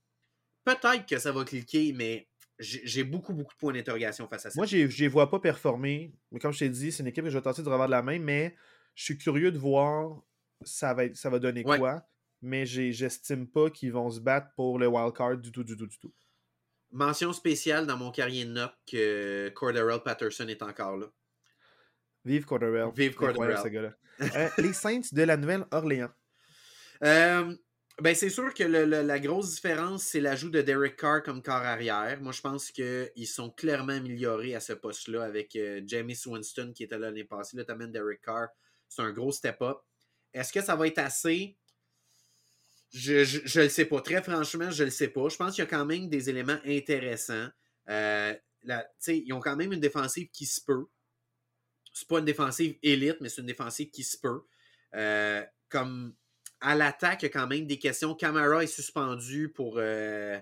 Peut-être que ça va cliquer, mais j'ai beaucoup, beaucoup de points d'interrogation face à ça. Moi, je ne les vois pas performer. Mais comme je t'ai dit, c'est une équipe que je vais tenter de revoir de la main, mais je suis curieux de voir ça va, ça va donner quoi. Mais j'estime pas qu'ils vont se battre pour le wild card du tout, du tout, du tout. Mention spéciale dans mon carrière de notes que Patterson est encore là. Vive Cordarrelle. Vive Cordarrelle. Euh, les Saints de la Nouvelle-Orléans. Euh, ben c'est sûr que la grosse différence, c'est l'ajout de Derek Carr comme corps arrière. Moi, je pense qu'ils sont clairement améliorés à ce poste-là avec euh, Jamie Swinston qui était là l'année passée. Là, tu Derek Carr. C'est un gros step-up. Est-ce que ça va être assez? Je ne le sais pas. Très franchement, je le sais pas. Je pense qu'il y a quand même des éléments intéressants. Euh, ils ont quand même une défensive qui se peut. C'est pas une défensive élite, mais c'est une défensive qui se peut. Euh, comme à l'attaque, il y a quand même des questions. Camara est suspendu pour euh,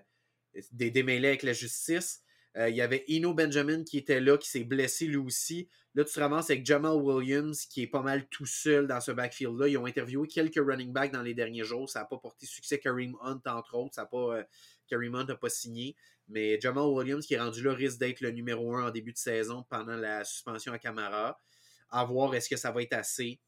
des démêlés avec la justice. Euh, il y avait Ino Benjamin qui était là, qui s'est blessé lui aussi. Là, tu te ramasses avec Jamal Williams, qui est pas mal tout seul dans ce backfield-là. Ils ont interviewé quelques running backs dans les derniers jours. Ça n'a pas porté succès. Kareem Hunt, entre autres. Ça pas, euh, Kareem Hunt n'a pas signé. Mais Jamal Williams, qui est rendu là, risque d'être le numéro un en début de saison pendant la suspension à Camara. À voir est-ce que ça va être assez.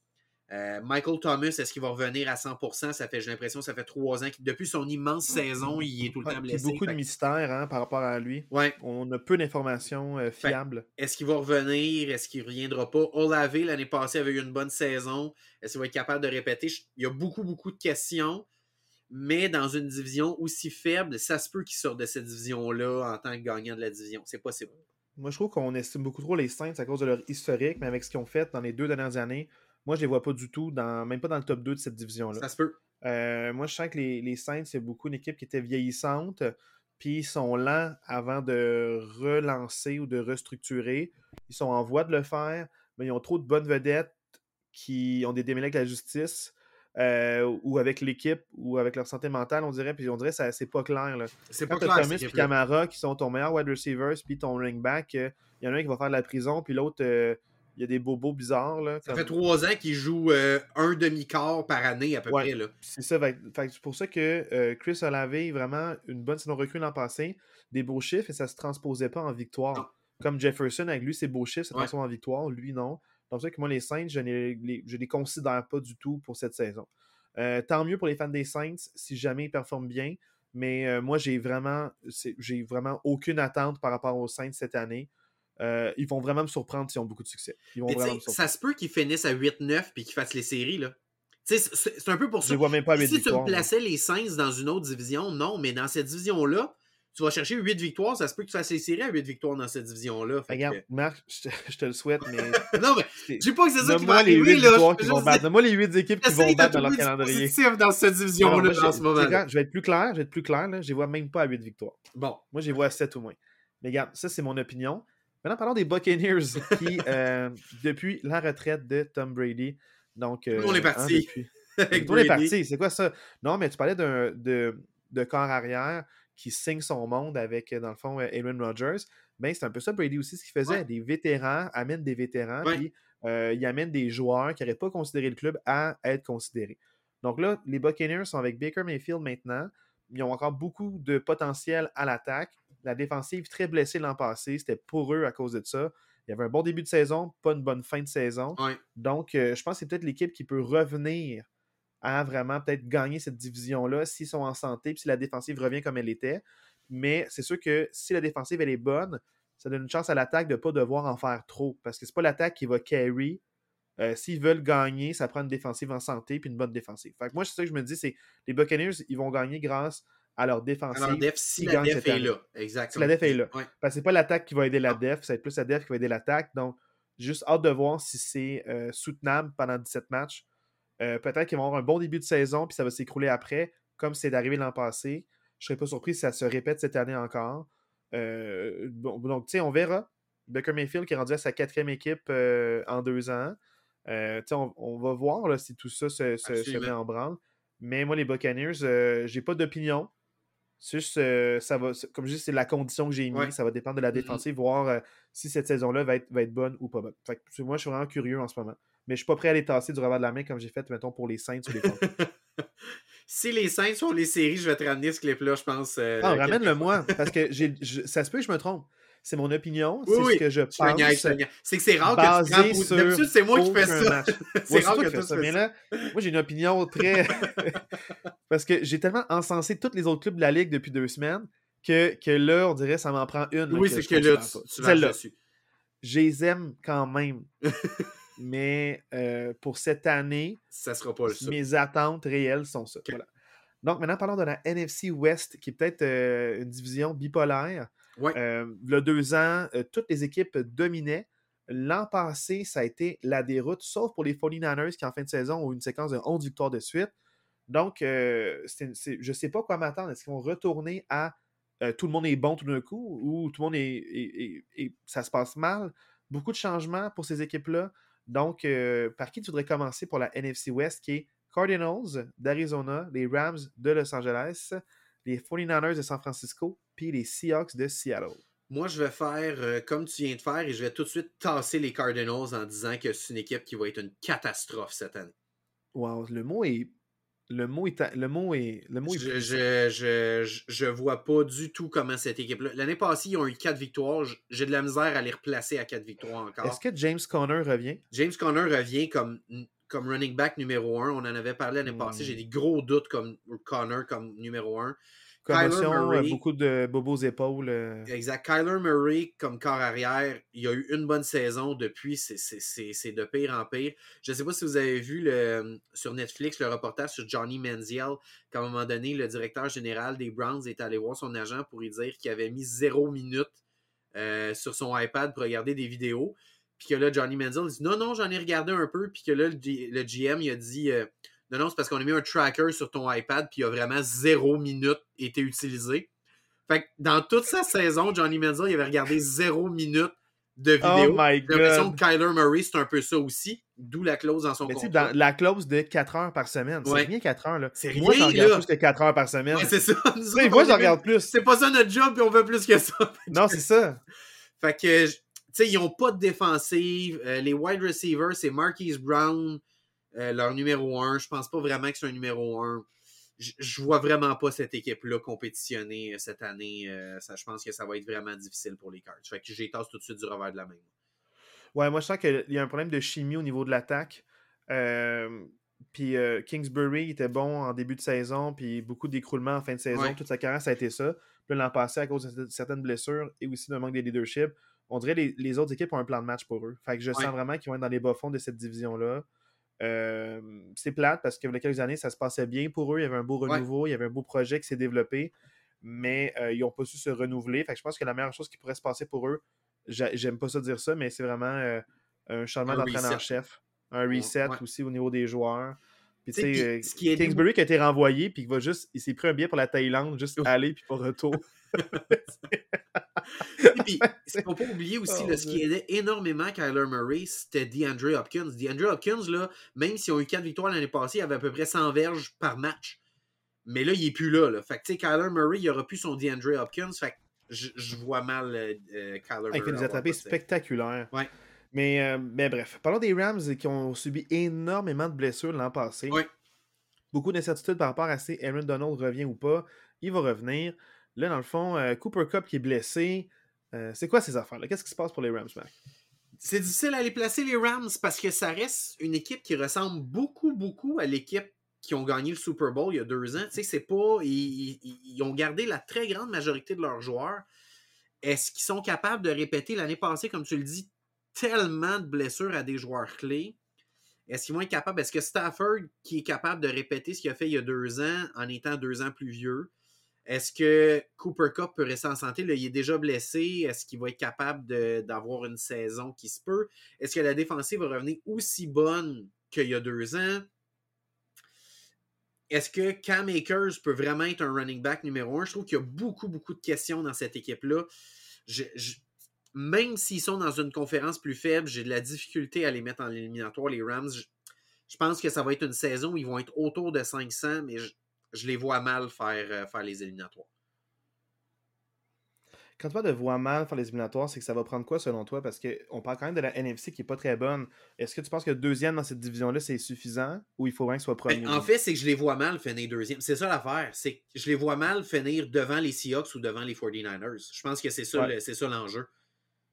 Euh, Michael Thomas, est-ce qu'il va revenir à 100%? Ça fait, j'ai l'impression, ça fait trois ans que depuis son immense saison, il est tout le temps blessé. Il y a beaucoup de mystères hein, par rapport à lui. Ouais. On a peu d'informations euh, fiables. Est-ce qu'il va revenir? Est-ce qu'il ne reviendra pas? Olave, l'année passée, avait eu une bonne saison. Est-ce qu'il va être capable de répéter? Il y a beaucoup, beaucoup de questions. Mais dans une division aussi faible, ça se peut qu'il sorte de cette division-là en tant que gagnant de la division. C'est possible. Moi, je trouve qu'on estime beaucoup trop les Saints à cause de leur historique, mais avec ce qu'ils ont fait dans les deux dernières années, moi, je les vois pas du tout, dans, même pas dans le top 2 de cette division-là. Ça se peut. Euh, moi, je sens que les, les Saints, c'est beaucoup une équipe qui était vieillissante, puis ils sont lents avant de relancer ou de restructurer. Ils sont en voie de le faire, mais ils ont trop de bonnes vedettes qui ont des démêlés avec la justice. Euh, ou avec l'équipe ou avec leur santé mentale, on dirait, puis on dirait que c'est pas clair. C'est pas clair. Thomas et Camara qui sont ton meilleur wide receiver, puis ton ring back, euh, il y en a un qui va faire de la prison, puis l'autre, il y a des bobos bizarres. Là, Ça fait trois ans qu'il joue euh, un demi-quart par année à peu près. C'est ça. c'est pour ça que euh, Chris Olave vraiment une bonne saison recrue l'an passé. Des beaux chiffres et ça se transposait pas en victoire. Comme Jefferson, avec lui, c'est beau chiffre, c'est Ouais. transforme en victoire. Lui, non. Donc, c'est que moi, les Saints, je ne les, les considère pas du tout pour cette saison. Euh, tant mieux pour les fans des Saints si jamais ils performent bien. Mais moi, j'ai vraiment, j'ai vraiment aucune attente par rapport aux Saints cette année. Euh, ils vont vraiment me surprendre s'ils ont beaucoup de succès. Ils vont Mais tu vraiment me sais, surprendre. ça se peut qu'ils finissent à 8-9 puis qu'ils fassent les séries, là. Sais, c'est un peu pour Je ça. les vois même pas à 8 Si tu me plaçais les Saints dans une autre division, non, mais dans cette division-là, tu vas chercher 8 victoires, ça se peut que tu fasses les séries à 8 victoires dans cette division-là. Regarde, que- Marc, je te, je te le souhaite, mais. Non, mais je dis pas que c'est ça qui va les arriver, 8 là. victoires je qui vont battre. Donne-moi les 8 équipes qui vont battre dans leur calendrier. positif dans cette division-là en ce moment. sais, Je vais être plus clair, je vais être plus clair, là, je les vois même pas à 8 victoires. Bon, Moi, je les vois à 7 ou moins. Mais regarde, ça, c'est mon opinion. Maintenant, parlons des Buccaneers qui, euh, depuis la retraite de Tom Brady, donc... le monde est hein, parti. monde est parti, c'est quoi ça? Non, mais tu parlais d'un- de, de corps arrière qui signe son monde avec, euh, dans le fond, euh, Aaron Rodgers. Ben, c'est un peu ça, Brady aussi, ce qu'il faisait. Ouais. Des vétérans amènent des vétérans, Ouais. puis euh, il amène des joueurs qui n'auraient pas considéré le club à être considérés. Donc là, les Buccaneers sont avec Baker Mayfield maintenant. Ils ont encore beaucoup de potentiel à l'attaque. La défensive, très blessée l'an passé. C'était pour eux à cause de ça. Il y avait un bon début de saison, pas une bonne fin de saison. Ouais. Donc, euh, je pense que c'est peut-être l'équipe qui peut revenir à vraiment peut-être gagner cette division-là s'ils sont en santé, puis si la défensive revient comme elle était. Mais c'est sûr que si la défensive elle est bonne, ça donne une chance à l'attaque de ne pas devoir en faire trop. Parce que c'est pas l'attaque qui va carry. Euh, S'ils veulent gagner, ça prend une défensive en santé puis une bonne défensive. Fait que moi, c'est ça que je me dis, c'est les Buccaneers, ils vont gagner grâce à leur défensive. Alors, def, si la def est là. Exact. Si la def est là. Ouais. Parce que c'est pas l'attaque qui va aider la def, ça va être plus la def qui va aider l'attaque. Donc, juste hâte de voir si c'est euh, soutenable pendant 17 matchs. Euh, Peut-être qu'ils vont avoir un bon début de saison, puis ça va s'écrouler après, comme c'est arrivé l'an passé. Je serais pas surpris si ça se répète cette année encore. Euh, bon, donc, tu sais, on verra. Baker Mayfield qui est rendu à sa quatrième équipe en deux ans. Tu sais, on, on va voir là, si tout ça se, se- met en branle. Mais moi, les Buccaneers, j'ai pas d'opinion. C'est juste, euh, ça va, comme je dis, c'est la condition que j'ai mis. Ouais. Ça va dépendre de la Mhm. défensive, voir euh, si cette saison-là va être, va être bonne ou pas bonne. Fait que, moi, je suis vraiment curieux en ce moment. Mais je suis pas prêt à les tasser du revers de la main comme j'ai fait, mettons, pour les Saints ou les si les Saints sont les séries, je vais te ramener ce clip-là, je pense. euh, Ah, ramène-le moi, parce que j'ai, ça se peut que je me trompe. C'est mon opinion, Oui, c'est oui, ce que je pense. C'est que c'est rare que tu prends D'habitude, c'est moi qui fais ça. c'est Ouais, rare que fais tu ça. Mais là, moi, j'ai une opinion très. Parce que j'ai tellement encensé tous les autres clubs de la Ligue depuis deux semaines que, que là, on dirait ça m'en prend une. Oui, que c'est que là, tu, tu vas Celle-là, dessus. je les aime quand même. Mais euh, pour cette année, Ça sera pas le mes attentes réelles sont ça. Voilà. Donc, maintenant, parlons de la NFC West, qui est peut-être euh, une division bipolaire. Ouais. Euh, a deux ans, euh, toutes les équipes dominaient. L'an passé, ça a été la déroute, sauf pour les 49ers qui, en fin de saison, ont une séquence de 11 victoires de suite. Donc, euh, je ne sais pas quoi m'attendre. Est-ce qu'ils vont retourner à tout le monde est bon tout d'un coup ou tout le monde est, est- est- est- ça se passe mal? Beaucoup de changements pour ces équipes-là. Donc, par qui tu voudrais commencer pour la NFC West, qui est Cardinals d'Arizona, les Rams de Los Angeles, les 49ers de San Francisco, puis les Seahawks de Seattle. Moi, je vais faire euh, comme tu viens de faire et je vais tout de suite tasser les Cardinals en disant que c'est une équipe qui va être une catastrophe cette année. Wow, le mot est. Le mot est. Le mot est. Le mot est Je, je, je, je- vois pas du tout comment cette équipe-là. L'année passée, ils ont eu 4 victoires. J'ai de la misère à les replacer à 4 victoires encore. Est-ce que James Conner revient? James Conner revient comme, comme running back numéro 1. On en avait parlé l'année passée. Hmm. J'ai des gros doutes comme Conner comme numéro 1. Kyler Commotion, euh, Murray. beaucoup de bobos épaules. euh, Exact. Kyler Murray comme corps arrière, il a eu une bonne saison depuis, c'est- de pire en pire. Je ne sais pas si vous avez vu le, sur Netflix le reportage sur Johnny Manziel, qu'à un moment donné, le directeur général des Browns est allé voir son agent pour lui dire qu'il avait mis zéro minute euh, sur son iPad pour regarder des vidéos. Puis que là, Johnny Manziel dit non, non, j'en ai regardé un peu. Puis que là, le, G- le GM, il a dit euh, non, non, c'est parce qu'on a mis un tracker sur ton iPad, puis il a vraiment zéro minute été utilisé. Fait que dans toute sa saison, Johnny Manziel, il avait regardé zéro minute de Oh vidéo. my J'ai l'impression que Kyler Murray, c'est un peu ça aussi, d'où la clause dans son Mais contrat. dans la clause de 4 heures par semaine, c'est Ouais. rien 4 heures. Là. C'est Moi, rien, j'en regarde plus que 4 heures par semaine. Ouais, c'est ça. Nous autres, moi, j'en regarde plus. C'est pas ça notre job, puis on veut plus que ça. Non, c'est ça. Fait que, ils n'ont pas de défensive. Euh, les wide receivers, c'est Marquise Brown, euh, leur numéro 1. Je pense pas vraiment que c'est un numéro 1. je vois vraiment pas cette équipe-là compétitionner cette année. ça, je pense que ça va être vraiment difficile pour les Cards. Fait que j'ai tout de suite du revers de la main. Ouais, moi je sens qu'il y a un problème de chimie au niveau de l'attaque. puis Kingsbury était bon en début de saison, puis beaucoup d'écroulements en fin de saison. Toute sa carrière, ça a été ça. Puis l'an passé, à cause de certaines blessures et aussi d'un manque de leadership, on dirait que les, autres équipes ont un plan de match pour eux. Fait que je sens vraiment qu'ils vont être dans les bas-fonds de cette division-là. c'est plate parce que il y a quelques années, ça se passait bien pour eux. Il y avait un beau renouveau, il y avait un beau projet qui s'est développé, mais ils n'ont pas su se renouveler. Fait que je pense que la meilleure chose qui pourrait se passer pour eux, j'aime pas ça dire ça, mais c'est vraiment un changement d'entraîneur-chef. Un reset aussi au niveau des joueurs. Puis, tu sais, Kingsbury qui a été renvoyé, puis qui va juste. Il s'est pris un billet pour la Thaïlande, juste aller, puis pas retour. Et puis, il faut pas oublier aussi, oh, ce qui aidait énormément Kyler Murray, c'était DeAndre Hopkins. DeAndre Hopkins, là, même s'ils ont eu 4 victoires l'année passée, il avait à peu près 100 verges par match. Mais là, il est plus là. là. Fait que, tu sais, Kyler Murray, il aura plus son DeAndre Hopkins. Fait que je, vois mal euh, euh, Kyler Murray. Il fait des attrapés spectaculaires. Ouais. Mais, euh, mais bref, parlons des Rams qui ont subi énormément de blessures l'an passé. Oui. Beaucoup d'incertitudes par rapport à si Aaron Donald revient ou pas. Il va revenir. Là, dans le fond, euh, Cooper Cup qui est blessé. Euh, c'est quoi ces affaires-là? Qu'est-ce qui se passe pour les Rams, Mac? C'est difficile à les placer, les Rams, parce que ça reste une équipe qui ressemble beaucoup, beaucoup à l'équipe qui ont gagné le Super Bowl il y a deux ans. Tu sais, c'est pas. Ils, ont gardé la très grande majorité de leurs joueurs. Est-ce qu'ils sont capables de répéter l'année passée, comme tu le dis, tellement de blessures à des joueurs clés? Est-ce qu'ils vont être capables? Est-ce que Stafford, qui est capable de répéter ce qu'il a fait il y a deux ans en étant deux ans plus vieux, est-ce que Cooper Cup peut rester en santé? Là, il est déjà blessé. Est-ce qu'il va être capable d'avoir une saison qui se peut? Est-ce que la défensive va revenir aussi bonne qu'il y a deux ans? Est-ce que Cam Akers peut vraiment être un running back numéro un? Je trouve qu'il y a beaucoup, beaucoup de questions dans cette équipe-là. même s'ils sont dans une conférence plus faible, j'ai de la difficulté à les mettre en éliminatoire, les Rams. Je, je, pense que ça va être une saison où ils vont être autour de 500, mais je, les vois mal faire, euh, faire les éliminatoires. Quand tu parles de voir mal faire les éliminatoires, c'est que ça va prendre quoi selon toi? Parce qu'on parle quand même de la NFC qui n'est pas très bonne. Est-ce que tu penses que deuxième dans cette division-là, c'est suffisant? Ou il faut vraiment que soit ben, premier? en fait, c'est que je les vois mal finir deuxième. C'est ça l'affaire. C'est que je les vois mal finir devant les Seahawks ou devant les 49ers. Je pense que c'est ça, l'enjeu.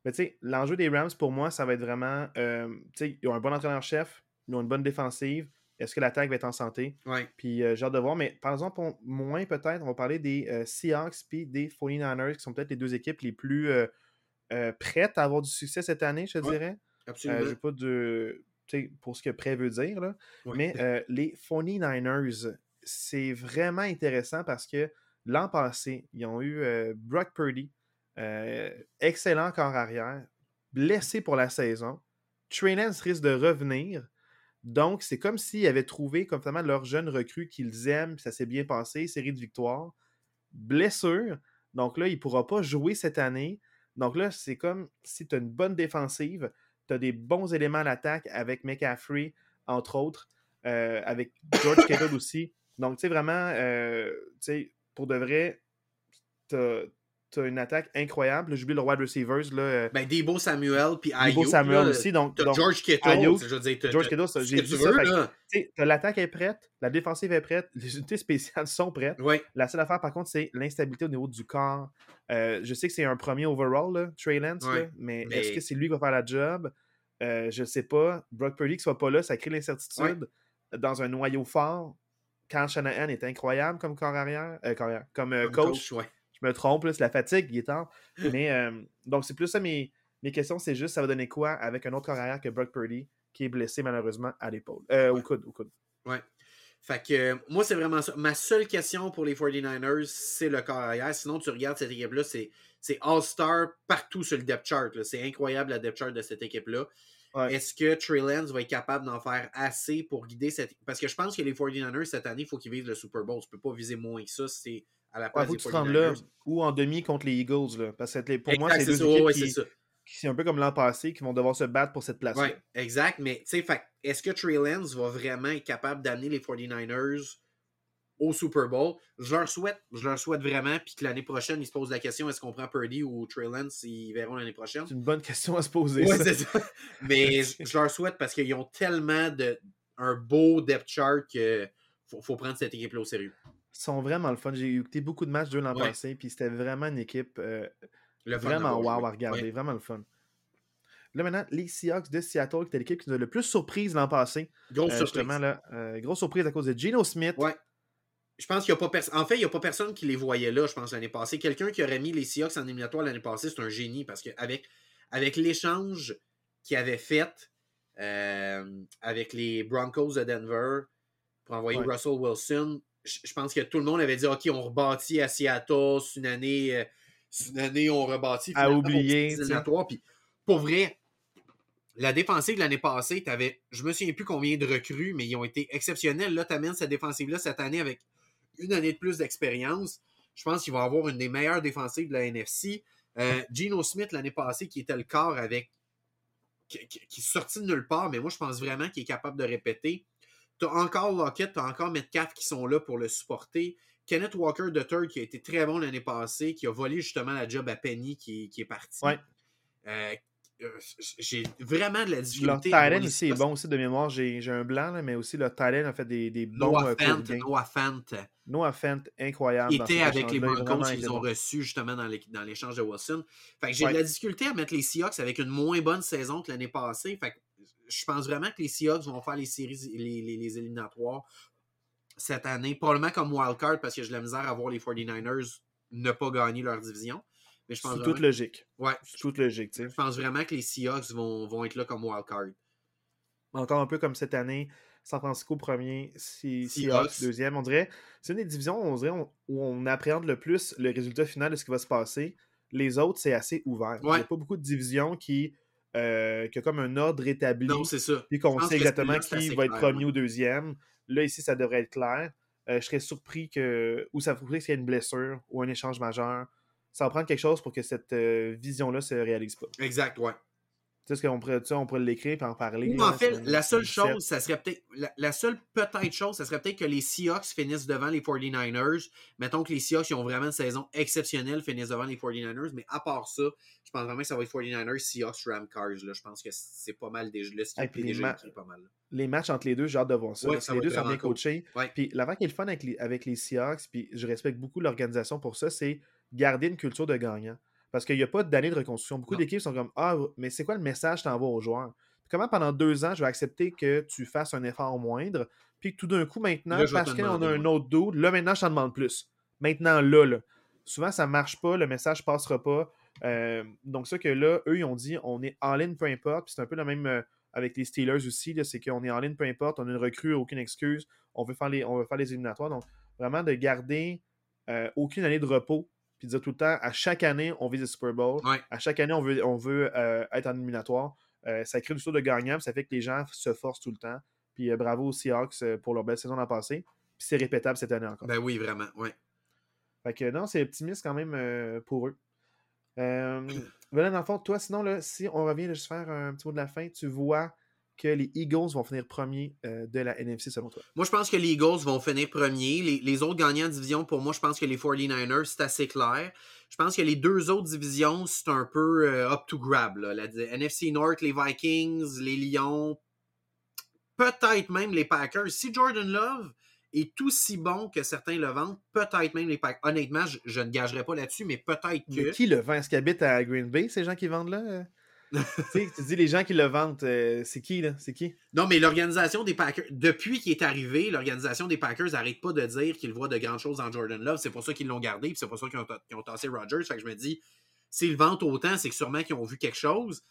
Mais tu sais, l'enjeu des Rams, pour moi, ça va être vraiment. Euh, tu sais, ils ont un bon entraîneur-chef, ils ont une bonne défensive, est-ce que l'attaque va être en santé? Oui. Puis euh, j'ai hâte de voir. Mais par exemple, moins peut-être, on va parler des euh, Seahawks puis des 49ers, qui sont peut-être les deux équipes les plus euh, prêtes à avoir du succès cette année, je dirais. Absolument. je pas de. Pour ce que prêt veut dire. Là. Mais les 49ers, c'est vraiment intéressant parce que l'an passé, ils ont eu Brock Purdy, excellent corps arrière, blessé pour la saison. Trey risque de revenir. Donc, c'est comme s'ils avaient trouvé comme leur jeune recrue qu'ils aiment, ça s'est bien passé, série de victoires. Blessure. Donc là, il ne pourra pas jouer cette année. Donc là, c'est comme si tu as une bonne défensive, tu as des bons éléments à l'attaque avec McCaffrey, entre autres, euh, avec George Kittle aussi. Donc, tu sais, vraiment, euh, pour de vrai, tu une attaque incroyable. J'oublie le wide receivers. Là, euh, ben, Debo Samuel, puis Ayuk. Debo Samuel aussi. Donc, George Kittle. je veux dire, George Kittle, j'ai dit ça. L'attaque est prête, la défensive est prête, les unités spéciales sont prêtes. La seule affaire, par contre, c'est l'instabilité au niveau du corps. Euh, je sais que c'est un premier overall, là, Trey Lance, mais, est-ce que c'est lui qui va faire la job? Euh, je ne sais pas. Brock Purdy qui soit pas là, ça crée l'incertitude dans un noyau fort. Quand Shanahan est incroyable comme corps arrière, comme, coach, coach je me trompe, c'est la fatigue, il est temps. Mais euh, donc, c'est plus ça mes, mes questions, c'est juste ça va donner quoi avec un autre carrière que Brock Purdy qui est blessé malheureusement à l'épaule? Euh, Au coude, au coude. Ouais. Fait que euh, moi, c'est vraiment ça. Ma seule question pour les 49ers, c'est le corps arrière. Sinon, tu regardes cette équipe-là, c'est, All-Star partout sur le depth chart. C'est incroyable la depth chart de cette équipe-là. Est-ce que Trey Lance va être capable d'en faire assez pour guider cette. Parce que je pense que les 49ers, cette année, il faut qu'ils visent le Super Bowl. Tu peux pas viser moins que ça. C'est à la place là, ou en demi contre les Eagles. Là, parce que pour moi, c'est deux équipes qui, qui c'est un peu comme l'an passé, qui vont devoir se battre pour cette place. Oui, exact. Mais est-ce que Trey Lance va vraiment être capable d'amener les 49ers au Super Bowl? Je leur souhaite. Je leur souhaite vraiment. Puis que l'année prochaine, ils se posent la question est-ce qu'on prend Purdy ou Trey Lance Ils verront l'année prochaine? C'est une bonne question à se poser. Oui, c'est ça. Mais je leur souhaite parce qu'ils ont tellement de un beau depth chart qu'il faut, faut prendre cette équipe-là au sérieux. Sont vraiment le fun. J'ai écouté beaucoup de matchs d'eux l'an Ouais. passé, puis c'était vraiment une équipe euh, Le vraiment wow à regarder, Ouais. vraiment le fun. Là maintenant, les Seahawks de Seattle, qui était l'équipe qui nous a le plus surprise l'an passé. Grosse Euh, surprise. justement, là, euh, grosse surprise à cause de Geno Smith. Ouais. Je pense qu'il n'y a pas personne. En fait, il n'y a pas personne qui les voyait là, je pense, l'année passée. Quelqu'un qui aurait mis les Seahawks en éliminatoire l'année passée, c'est un génie parce qu'avec avec l'échange qu'il avait fait euh, avec les Broncos de Denver pour envoyer Ouais. Russell Wilson, je pense que tout le monde avait dit OK, on rebâtit à Seattle, c'est une année, euh, une année on rebâtit. À oublier. Puis, pour vrai, la défensive de l'année passée, t'avais, je me souviens plus combien de recrues, mais ils ont été exceptionnels. Là, tu amènes cette défensive-là cette année avec une année de plus d'expérience. Je pense qu'il va avoir une des meilleures défensives de la NFC. Euh, Geno Smith, l'année passée, qui était le corps avec. qui, qui- qui est sorti de nulle part, mais moi, je pense vraiment qu'il est capable de répéter. Tu as encore Lockett, tu as encore Metcalf qui sont là pour le supporter. Kenneth Walker III, qui a été très bon l'année passée, qui a volé justement la job à Penny, qui, qui est parti. Ouais. Euh, euh, j'ai vraiment de la difficulté. end les aussi est bon aussi de mémoire. J'ai j'ai un blanc, là, mais aussi le end a fait des, des bons Noah euh, gains. Noah Fant, Noah Fant, incroyable. qui était avec les Broncos qu'ils ont reçus justement dans les- dans l'échange de Wilson. Fait que j'ai Ouais. de la difficulté à mettre les Seahawks avec une moins bonne saison que l'année passée. Fait que je pense vraiment que les Seahawks vont faire les séries, les, les- les éliminatoires cette année, probablement comme wildcard parce que j'ai la misère à voir les 49ers ne pas gagner leur division. Mais je pense, vraiment, toute logique. ouais, Sous toute logique, tu sais. je pense vraiment que les Seahawks vont, vont être là comme wildcard. Encore un peu comme cette année, San Francisco premier, Se- Seahawks. Seahawks deuxième. On dirait, c'est une des divisions on dirait, on- où on appréhende le plus le résultat final de ce qui va se passer. Les autres, c'est assez ouvert. Il n'y a pas beaucoup de divisions qui, euh, qui a comme un ordre établi. Non, c'est ça. puis qu'on sait que exactement qui va être clair, premier ouais. ou deuxième. Là, ici, ça devrait être clair. Euh, je serais surpris que. Ou ça pourrait qu'il y ait une blessure ou un échange majeur. Ça va prendre quelque chose pour que cette euh, vision-là se réalise pas. Exact, ouais. Tu sais, ce qu'on pourrait, sais, on pourrait l'écrire et en parler. Là, en fait, la seule chose, ça serait peut-être. La, la seule peut-être chose, ça serait peut-être que les Seahawks finissent devant les 49ers. Mettons que les Seahawks ils ont vraiment une saison exceptionnelle, finissent devant les 49ers, mais à part ça, je pense vraiment que ça va être 49ers, Seahawks, Ram Cars. Là. Je pense que c'est pas mal déjà. Le script puis les ma- pas mal. là. les matchs entre les deux, j'ai hâte de voir ça. Ouais, ça les deux sont bien coachés. Ouais. Puis l'avant qui est le fun avec les, avec les Seahawks, puis je respecte beaucoup l'organisation pour ça, c'est garder une culture de gagnant. Parce qu'il n'y a pas d'année de reconstruction. Beaucoup d'équipes sont comme Ah, mais c'est quoi le message que tu envoies aux joueurs? Puis comment pendant deux ans, je vais accepter que tu fasses un effort moindre, puis que tout d'un coup, maintenant, Là, parce qu'on a un autre dude, là, maintenant, je t'en demande plus. Maintenant, là, là. Souvent, ça marche pas, le message passera pas. Euh, donc, ça que là, eux, ils ont dit on est en ligne, peu importe. Puis c'est un peu le même euh, avec les Steelers aussi, c'est qu'on est en ligne, peu importe. On a une recrue, aucune excuse. On veut faire les, on veut faire les éliminatoires. Donc, vraiment de garder euh, aucune année de repos. Puis dire tout le temps, à chaque année, on vise le Super Bowl. Ouais. À chaque année, on veut, on veut euh, être en éliminatoire. Euh, ça crée du tour de gagnant, puis ça fait que les gens se forcent tout le temps. Puis euh, bravo aux Seahawks pour leur belle saison l'an passé. Puis c'est répétable cette année encore. Ben oui, vraiment. Ouais. Fait que non, c'est optimiste quand même pour eux. Voilà, dans le fond, toi, sinon, là, si on revient juste faire un petit mot de la fin, tu vois que les Eagles vont finir premiers euh, de la NFC selon toi? Moi, je pense que les Eagles vont finir premiers. Les, les autres gagnants de division, pour moi, je pense que les 49ers, c'est assez clair. Je pense que les deux autres divisions, c'est un peu euh, up to grab. là. La, NFC North, les Vikings, les Lions, peut-être même les Packers. Si Jordan Love est aussi bon que certains le vendent, peut-être même les Packers. Honnêtement, je, je ne gagerai pas là-dessus, mais peut-être Mais que. qui le vend? Est-ce qu'ils habitent à Green Bay, ces gens qui vendent là euh? Tu dis les gens qui le vendent, euh, c'est qui là? C'est qui? Non, mais l'organisation des Packers, depuis qu'il est arrivé, l'organisation des Packers n'arrête pas de dire qu'ils voient de grandes choses en Jordan Love. C'est pour ça qu'ils l'ont gardé, puis c'est pour ça qu'ils ont, qu'ils ont tassé Rodgers. Fait que je me dis, s'ils vendent autant, c'est que sûrement qu'ils ont vu quelque chose.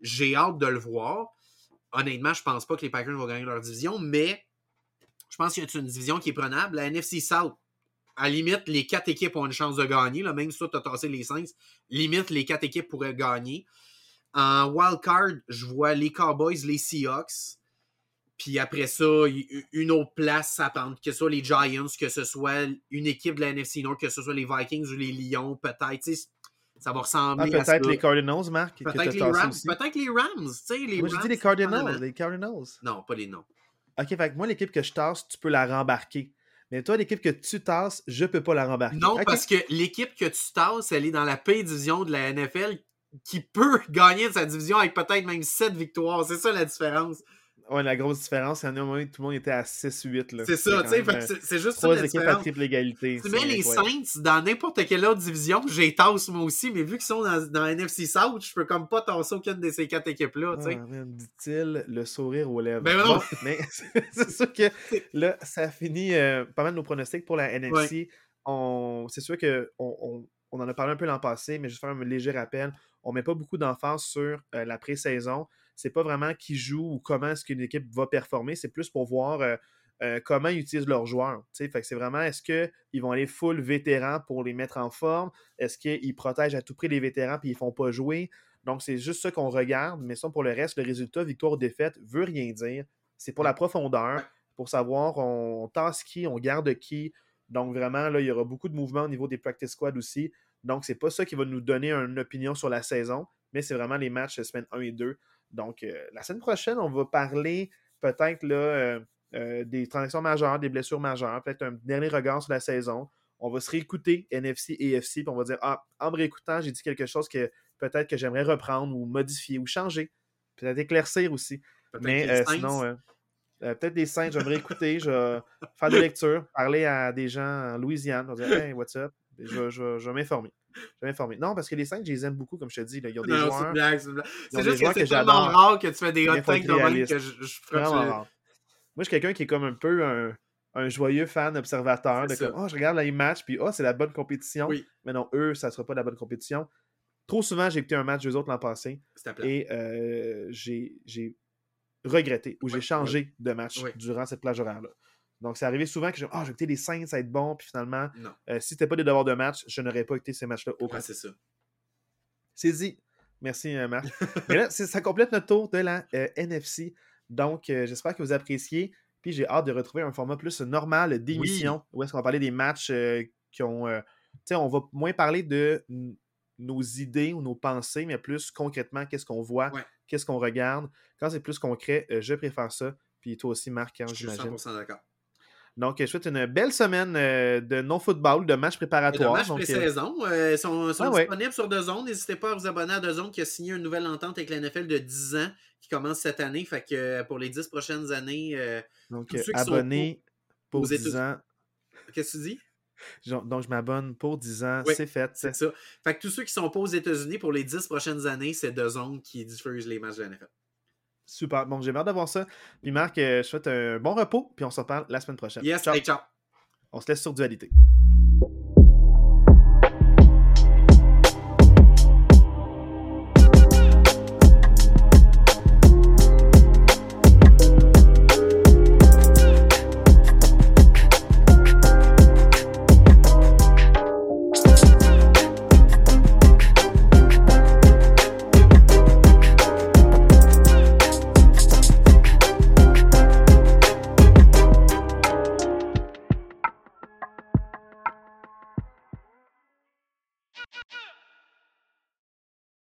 J'ai hâte de le voir. Honnêtement, je pense pas que les Packers vont gagner leur division, mais je pense qu'il y a une division qui est prenable. La NFC South, à limite, les quatre équipes ont une chance de gagner. Là, même si toi, tu as tassé les Saints, limite, les quatre équipes pourraient gagner. En wildcard, je vois les Cowboys, les Seahawks. Puis après ça, une autre place à prendre, que ce soit les Giants, que ce soit une équipe de la NFC North, que ce soit les Vikings ou les Lions, peut-être. Ça va Ah, ressembler à Peut-être les Cardinals, Marc, Peut-être les Rams. Peut-être les Rams. les Moi, Rams, dit les Cardinals. Les Cardinals. Non, pas les noms. Ok, fait que moi, l'équipe que je tasse, tu peux la rembarquer. Mais toi, l'équipe que tu tasses, je peux pas la rembarquer. Non, parce que l'équipe que tu tasses, elle est dans la paix division de la NFL qui peut gagner de sa division avec peut-être même 7 victoires. C'est ça la différence. Ouais, la grosse différence, il y en a un moment où tout le monde était à 6-8. C'est ça, tu sais, c'est juste trois ça. équipes à triple égalité. Tu mets les Saints dans n'importe quelle autre division, j'ai tasse moi aussi, mais vu qu'ils sont dans, dans NFC South, je peux comme pas tasser aucune de ces quatre équipes-là, tu sais. Ah, dit-il, le sourire aux lèvres. Ben non. mais c'est sûr que là, ça finit euh, pas mal de nos pronostics pour la NFC. C'est sûr qu'on on, on, en a parlé un peu l'an passé, mais je vais faire un léger rappel. On met pas beaucoup d'emphase sur euh, la pré-saison c'est pas vraiment qui joue ou comment est-ce qu'une équipe va performer, c'est plus pour voir euh, euh, comment ils utilisent leurs joueurs. Fait que c'est vraiment est-ce qu'ils vont aller full vétérans pour les mettre en forme? Est-ce qu'ils protègent à tout prix les vétérans puis ils font pas jouer? Donc, c'est juste ça qu'on regarde, mais ça, pour le reste, le résultat, victoire ou défaite, veut rien dire. C'est pour la profondeur, pour savoir on, tasse qui, on garde qui. Donc, vraiment, là, il y aura beaucoup de mouvements au niveau des practice squad aussi. Donc, c'est pas ça qui va nous donner une opinion sur la saison, mais c'est vraiment les matchs semaine 1 et 2. Donc, euh, la semaine prochaine, on va parler peut-être euh, euh, des transactions majeures, des blessures majeures, peut-être un dernier regard sur la saison. On va se réécouter NFC et AFC, puis on va dire Ah, en me réécoutant, j'ai dit quelque chose que peut-être que j'aimerais reprendre ou modifier ou changer. Peut-être éclaircir aussi. Mais sinon, peut-être des saints, j'aimerais écouter, je vais faire des lectures, parler à des gens en Louisiane, on va dire Hey, what's up? Je, je, je vais m'informer. Je vais m'informer. Non, parce que les Saints, je les aime beaucoup, comme je te dis. Là. Ils ont des joueurs. C'est blague, c'est blague. C'est juste que c'est tellement rare que tu fais des hot takes de même que je, je. Moi, je suis quelqu'un qui est comme un peu un, un joyeux fan observateur. De comme, oh, je regarde les matchs, puis oh, c'est la bonne compétition. Oui. Mais non, eux, ça ne sera pas la bonne compétition. Trop souvent, j'ai écouté un match d'eux autres l'an passé. Et euh, j'ai regretté ou j'ai changé de match durant cette plage horaire-là. Donc, c'est arrivé souvent que je oh, j'ai écouté les Saints, ça va être bon, puis finalement, euh, si c'était pas des devoirs de match, je n'aurais pas écouté ces matchs-là au ouais, c'est ça. C'est dit. Merci, euh, Marc. Mais là, ça complète notre tour de la euh, NFC. Donc, j'espère que vous appréciez. Puis j'ai hâte de retrouver un format plus normal d'émission où est-ce qu'on va parler des matchs qui ont. tu sais, on va moins parler de nos idées ou nos pensées, mais plus concrètement, qu'est-ce qu'on voit, qu'est-ce qu'on regarde. Quand c'est plus concret, je préfère ça. Puis toi aussi, Marc, hein, j'imagine. Je suis 100% d'accord. Donc, je souhaite une belle semaine euh, de non-football, de matchs préparatoires. De matchs pré-saison. Euh, sont, sont disponibles sur deux zones. N'hésitez pas à vous abonner à deux zones qui a signé une nouvelle entente avec la NFL de 10 ans qui commence cette année. Fait que euh, pour les 10 prochaines années. donc, abonnez pour, 10 ans. Qu'est-ce que tu dis? Donc, je m'abonne pour 10 ans, c'est fait. C'est ça. Fait que tous ceux qui sont pas aux États-Unis pour les 10 prochaines années, c'est deux zones qui diffusent les matchs de la NFL. Super. Bon, j'ai hâte d'avoir ça. Puis Marc, euh, je souhaite un bon repos, puis on se reparle la semaine prochaine. Yes, ciao. ciao. On se laisse sur dualité.